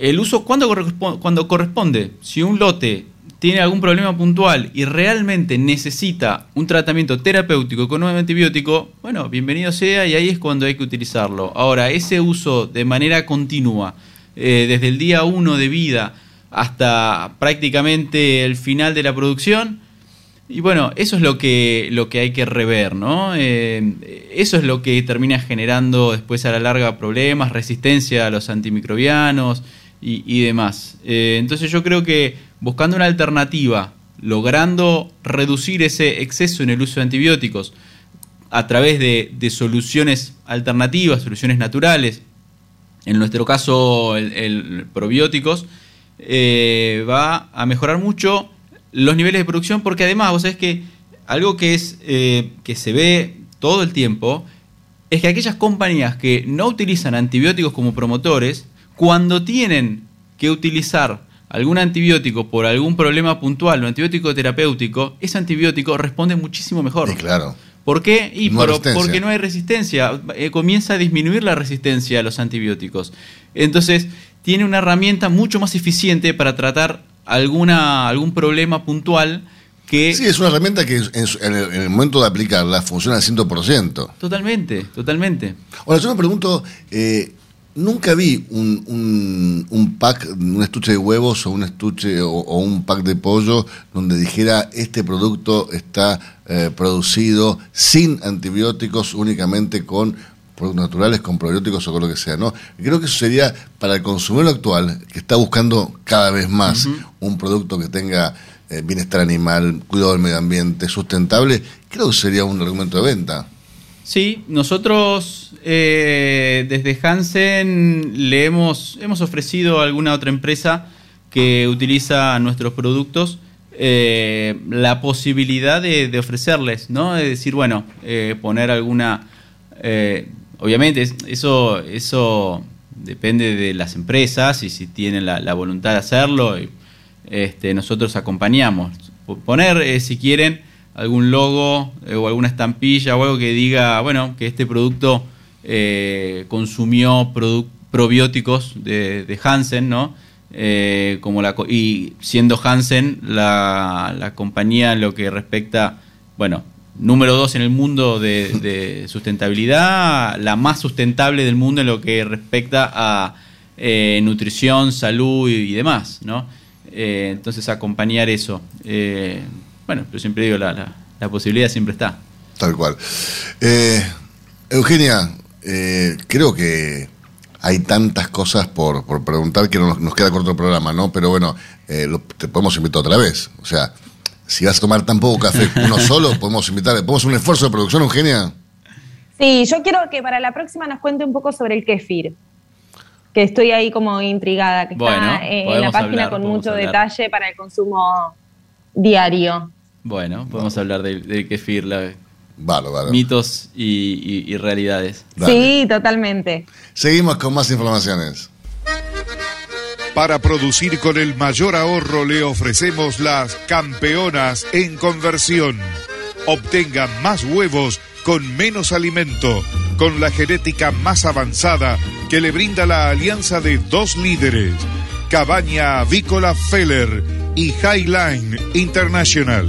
el uso cuando, correspo- cuando corresponde. Si un lote tiene algún problema puntual y realmente necesita un tratamiento terapéutico con un antibiótico, bueno, bienvenido sea y ahí es cuando hay que utilizarlo. Ahora, ese uso de manera continua, eh, desde el día uno de vida hasta prácticamente el final de la producción, y bueno, eso es lo que, lo que hay que rever, ¿no? Eh, eso es lo que termina generando después a la larga problemas, resistencia a los antimicrobianos y, y demás. Eh, entonces yo creo que buscando una alternativa, logrando reducir ese exceso en el uso de antibióticos a través de, soluciones alternativas, soluciones naturales, en nuestro caso el probióticos, eh, va a mejorar mucho los niveles de producción porque además vos sabés que algo que es eh, que se ve todo el tiempo es que aquellas compañías que no utilizan antibióticos como promotores cuando tienen que utilizar algún antibiótico por algún problema puntual o antibiótico terapéutico ese antibiótico responde muchísimo mejor claro ¿Por qué? Y No por- porque no hay resistencia. Eh, comienza a disminuir la resistencia a los antibióticos. Entonces, tiene una herramienta mucho más eficiente para tratar alguna, algún problema puntual que... Sí, es una herramienta que en, su- en el, en el momento de aplicarla funciona al 100%. Totalmente, totalmente. Ahora, yo me pregunto, eh, nunca vi un, un, un pack, un estuche de huevos o un estuche o, o un pack de pollo donde dijera este producto está eh, producido sin antibióticos, únicamente con productos naturales, con probióticos o con lo que sea, ¿no? Creo que eso sería para el consumidor actual, que está buscando cada vez más un producto que tenga eh, bienestar animal, cuidado del medio ambiente, sustentable, creo que sería un argumento de venta. Sí, nosotros eh, desde Hansen le hemos, hemos ofrecido a alguna otra empresa que utiliza nuestros productos eh, la posibilidad de, ofrecerles, ¿no? De decir, bueno, eh, poner alguna... eh, obviamente, es- eso, eso depende de las empresas y si tienen la, voluntad de hacerlo, este, nosotros acompañamos. Poner, eh, si quieren, algún logo eh, o alguna estampilla o algo que diga, bueno, que este producto eh, consumió produ- probióticos de, de Hansen, ¿no? Eh, como la, y siendo Hansen la, la compañía en lo que respecta, bueno, número dos en el mundo de, de sustentabilidad, la más sustentable del mundo en lo que respecta a nutrición, salud y, y demás, ¿no? Entonces acompañar eso. Bueno, yo siempre digo, la, la- la posibilidad siempre está. Tal cual. Eh, Eugenia, eh, creo que hay tantas cosas por, por preguntar que no nos, nos queda corto el programa, ¿no? Pero bueno, eh, lo- te podemos invitar otra vez. O sea, si vas a tomar tan poco café uno solo, podemos invitar, podemos hacer un esfuerzo de producción, Eugenia. Sí, yo quiero que para la próxima nos cuente un poco sobre el kefir. Que estoy ahí como intrigada, que Bueno, está eh, en la página hablar, con mucho hablar. detalle para el consumo diario. Bueno, podemos hablar del, del kefir, la- Bárbaro. mitos y, y- y realidades. Sí, totalmente. Seguimos con más informaciones. Para producir con el mayor ahorro le ofrecemos las campeonas en conversión. Obtenga más huevos con menos alimento, con la genética más avanzada que le brinda la alianza de dos líderes, Cabaña Avícola Feller y Highline International.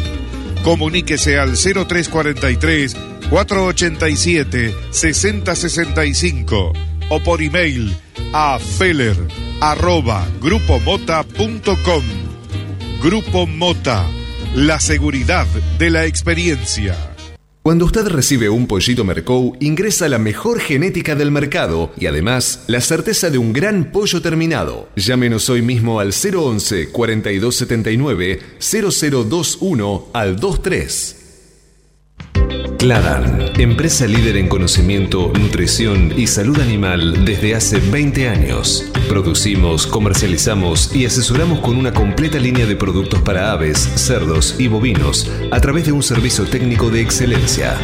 Comuníquese al 0343 487 6065 o por email a feller grupomota.com. Grupo Mota, la seguridad de la experiencia. Cuando usted recibe un pollito Mercou, ingresa la mejor genética del mercado y además la certeza de un gran pollo terminado. Llámenos hoy mismo al 011 4279 0021 al 23. Cladan, empresa líder en conocimiento, nutrición y salud animal desde hace 20 años. Producimos, comercializamos y asesoramos con una completa línea de productos para aves, cerdos y bovinos a través de un servicio técnico de excelencia.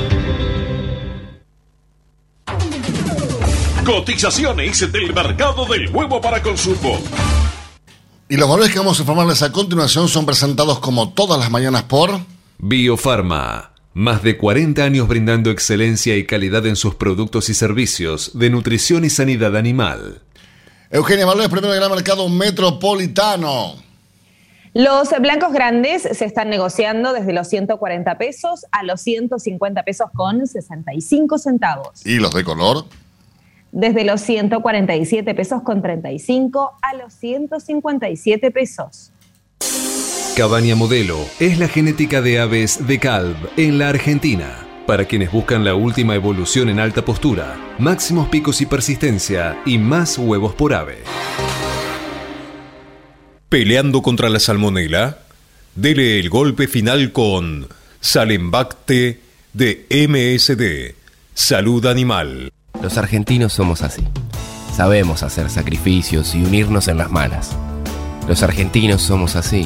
Cotizaciones del mercado del huevo para consumo. Y los valores que vamos a informarles a continuación son presentados como todas las mañanas por Biofarma. Más de 40 años brindando excelencia y calidad en sus productos y servicios de nutrición y sanidad animal. Eugenia Valores, primero del gran mercado metropolitano. Los blancos grandes se están negociando desde los 140 pesos a los 150 pesos con 65 centavos. ¿Y los de color? Desde los 147 pesos con 35 a los 157 pesos. Cabaña Modelo es la genética de aves de Calv en la Argentina. Para quienes buscan la última evolución en alta postura, máximos picos y persistencia y más huevos por ave. Peleando contra la salmonela, dele el golpe final con Salembacte de MSD, Salud Animal. Los argentinos somos así. Sabemos hacer sacrificios y unirnos en las malas. Los argentinos somos así.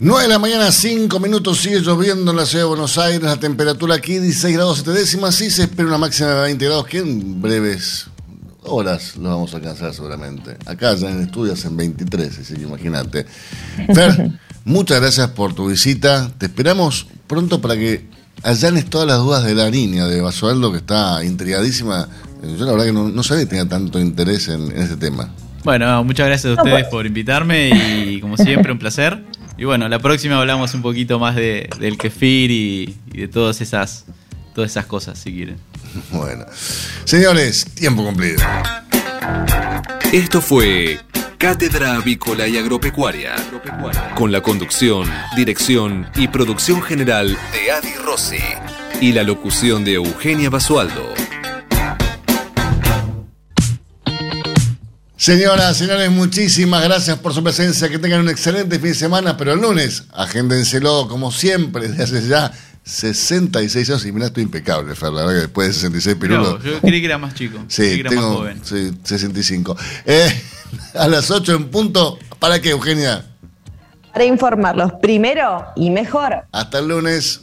9 de la mañana, 5 minutos, sigue lloviendo en la ciudad de Buenos Aires, la temperatura aquí 16 grados 7 décimas y se espera una máxima de 20 grados que en breves horas lo vamos a alcanzar seguramente. Acá ya en estudios en 23, así que imagínate. Fer, muchas gracias por tu visita, te esperamos pronto para que allanes todas las dudas de la niña de Basualdo que está intrigadísima. Yo la verdad que no, no sabía que tenía tanto interés en, en este tema. Bueno, muchas gracias a ustedes por invitarme y como siempre un placer. Y bueno, la próxima hablamos un poquito más de, del kefir y, y de todas esas, todas esas cosas, si quieren. Bueno, señores, tiempo cumplido. Esto fue Cátedra Avícola y Agropecuaria, con la conducción, dirección y producción general de Adi Rossi y la locución de Eugenia Basualdo. Señoras, señores, muchísimas gracias por su presencia. Que tengan un excelente fin de semana, pero el lunes, agéndenselo como siempre, desde hace ya 66 años. Y mirá, estoy impecable, Fer, la verdad que después de 66 pirulos. No, yo creí que era más chico. creí Sí, que era más joven. sí, 65. Eh, a las 8 en punto. ¿Para qué, Eugenia? Para informarlos primero y mejor. Hasta el lunes.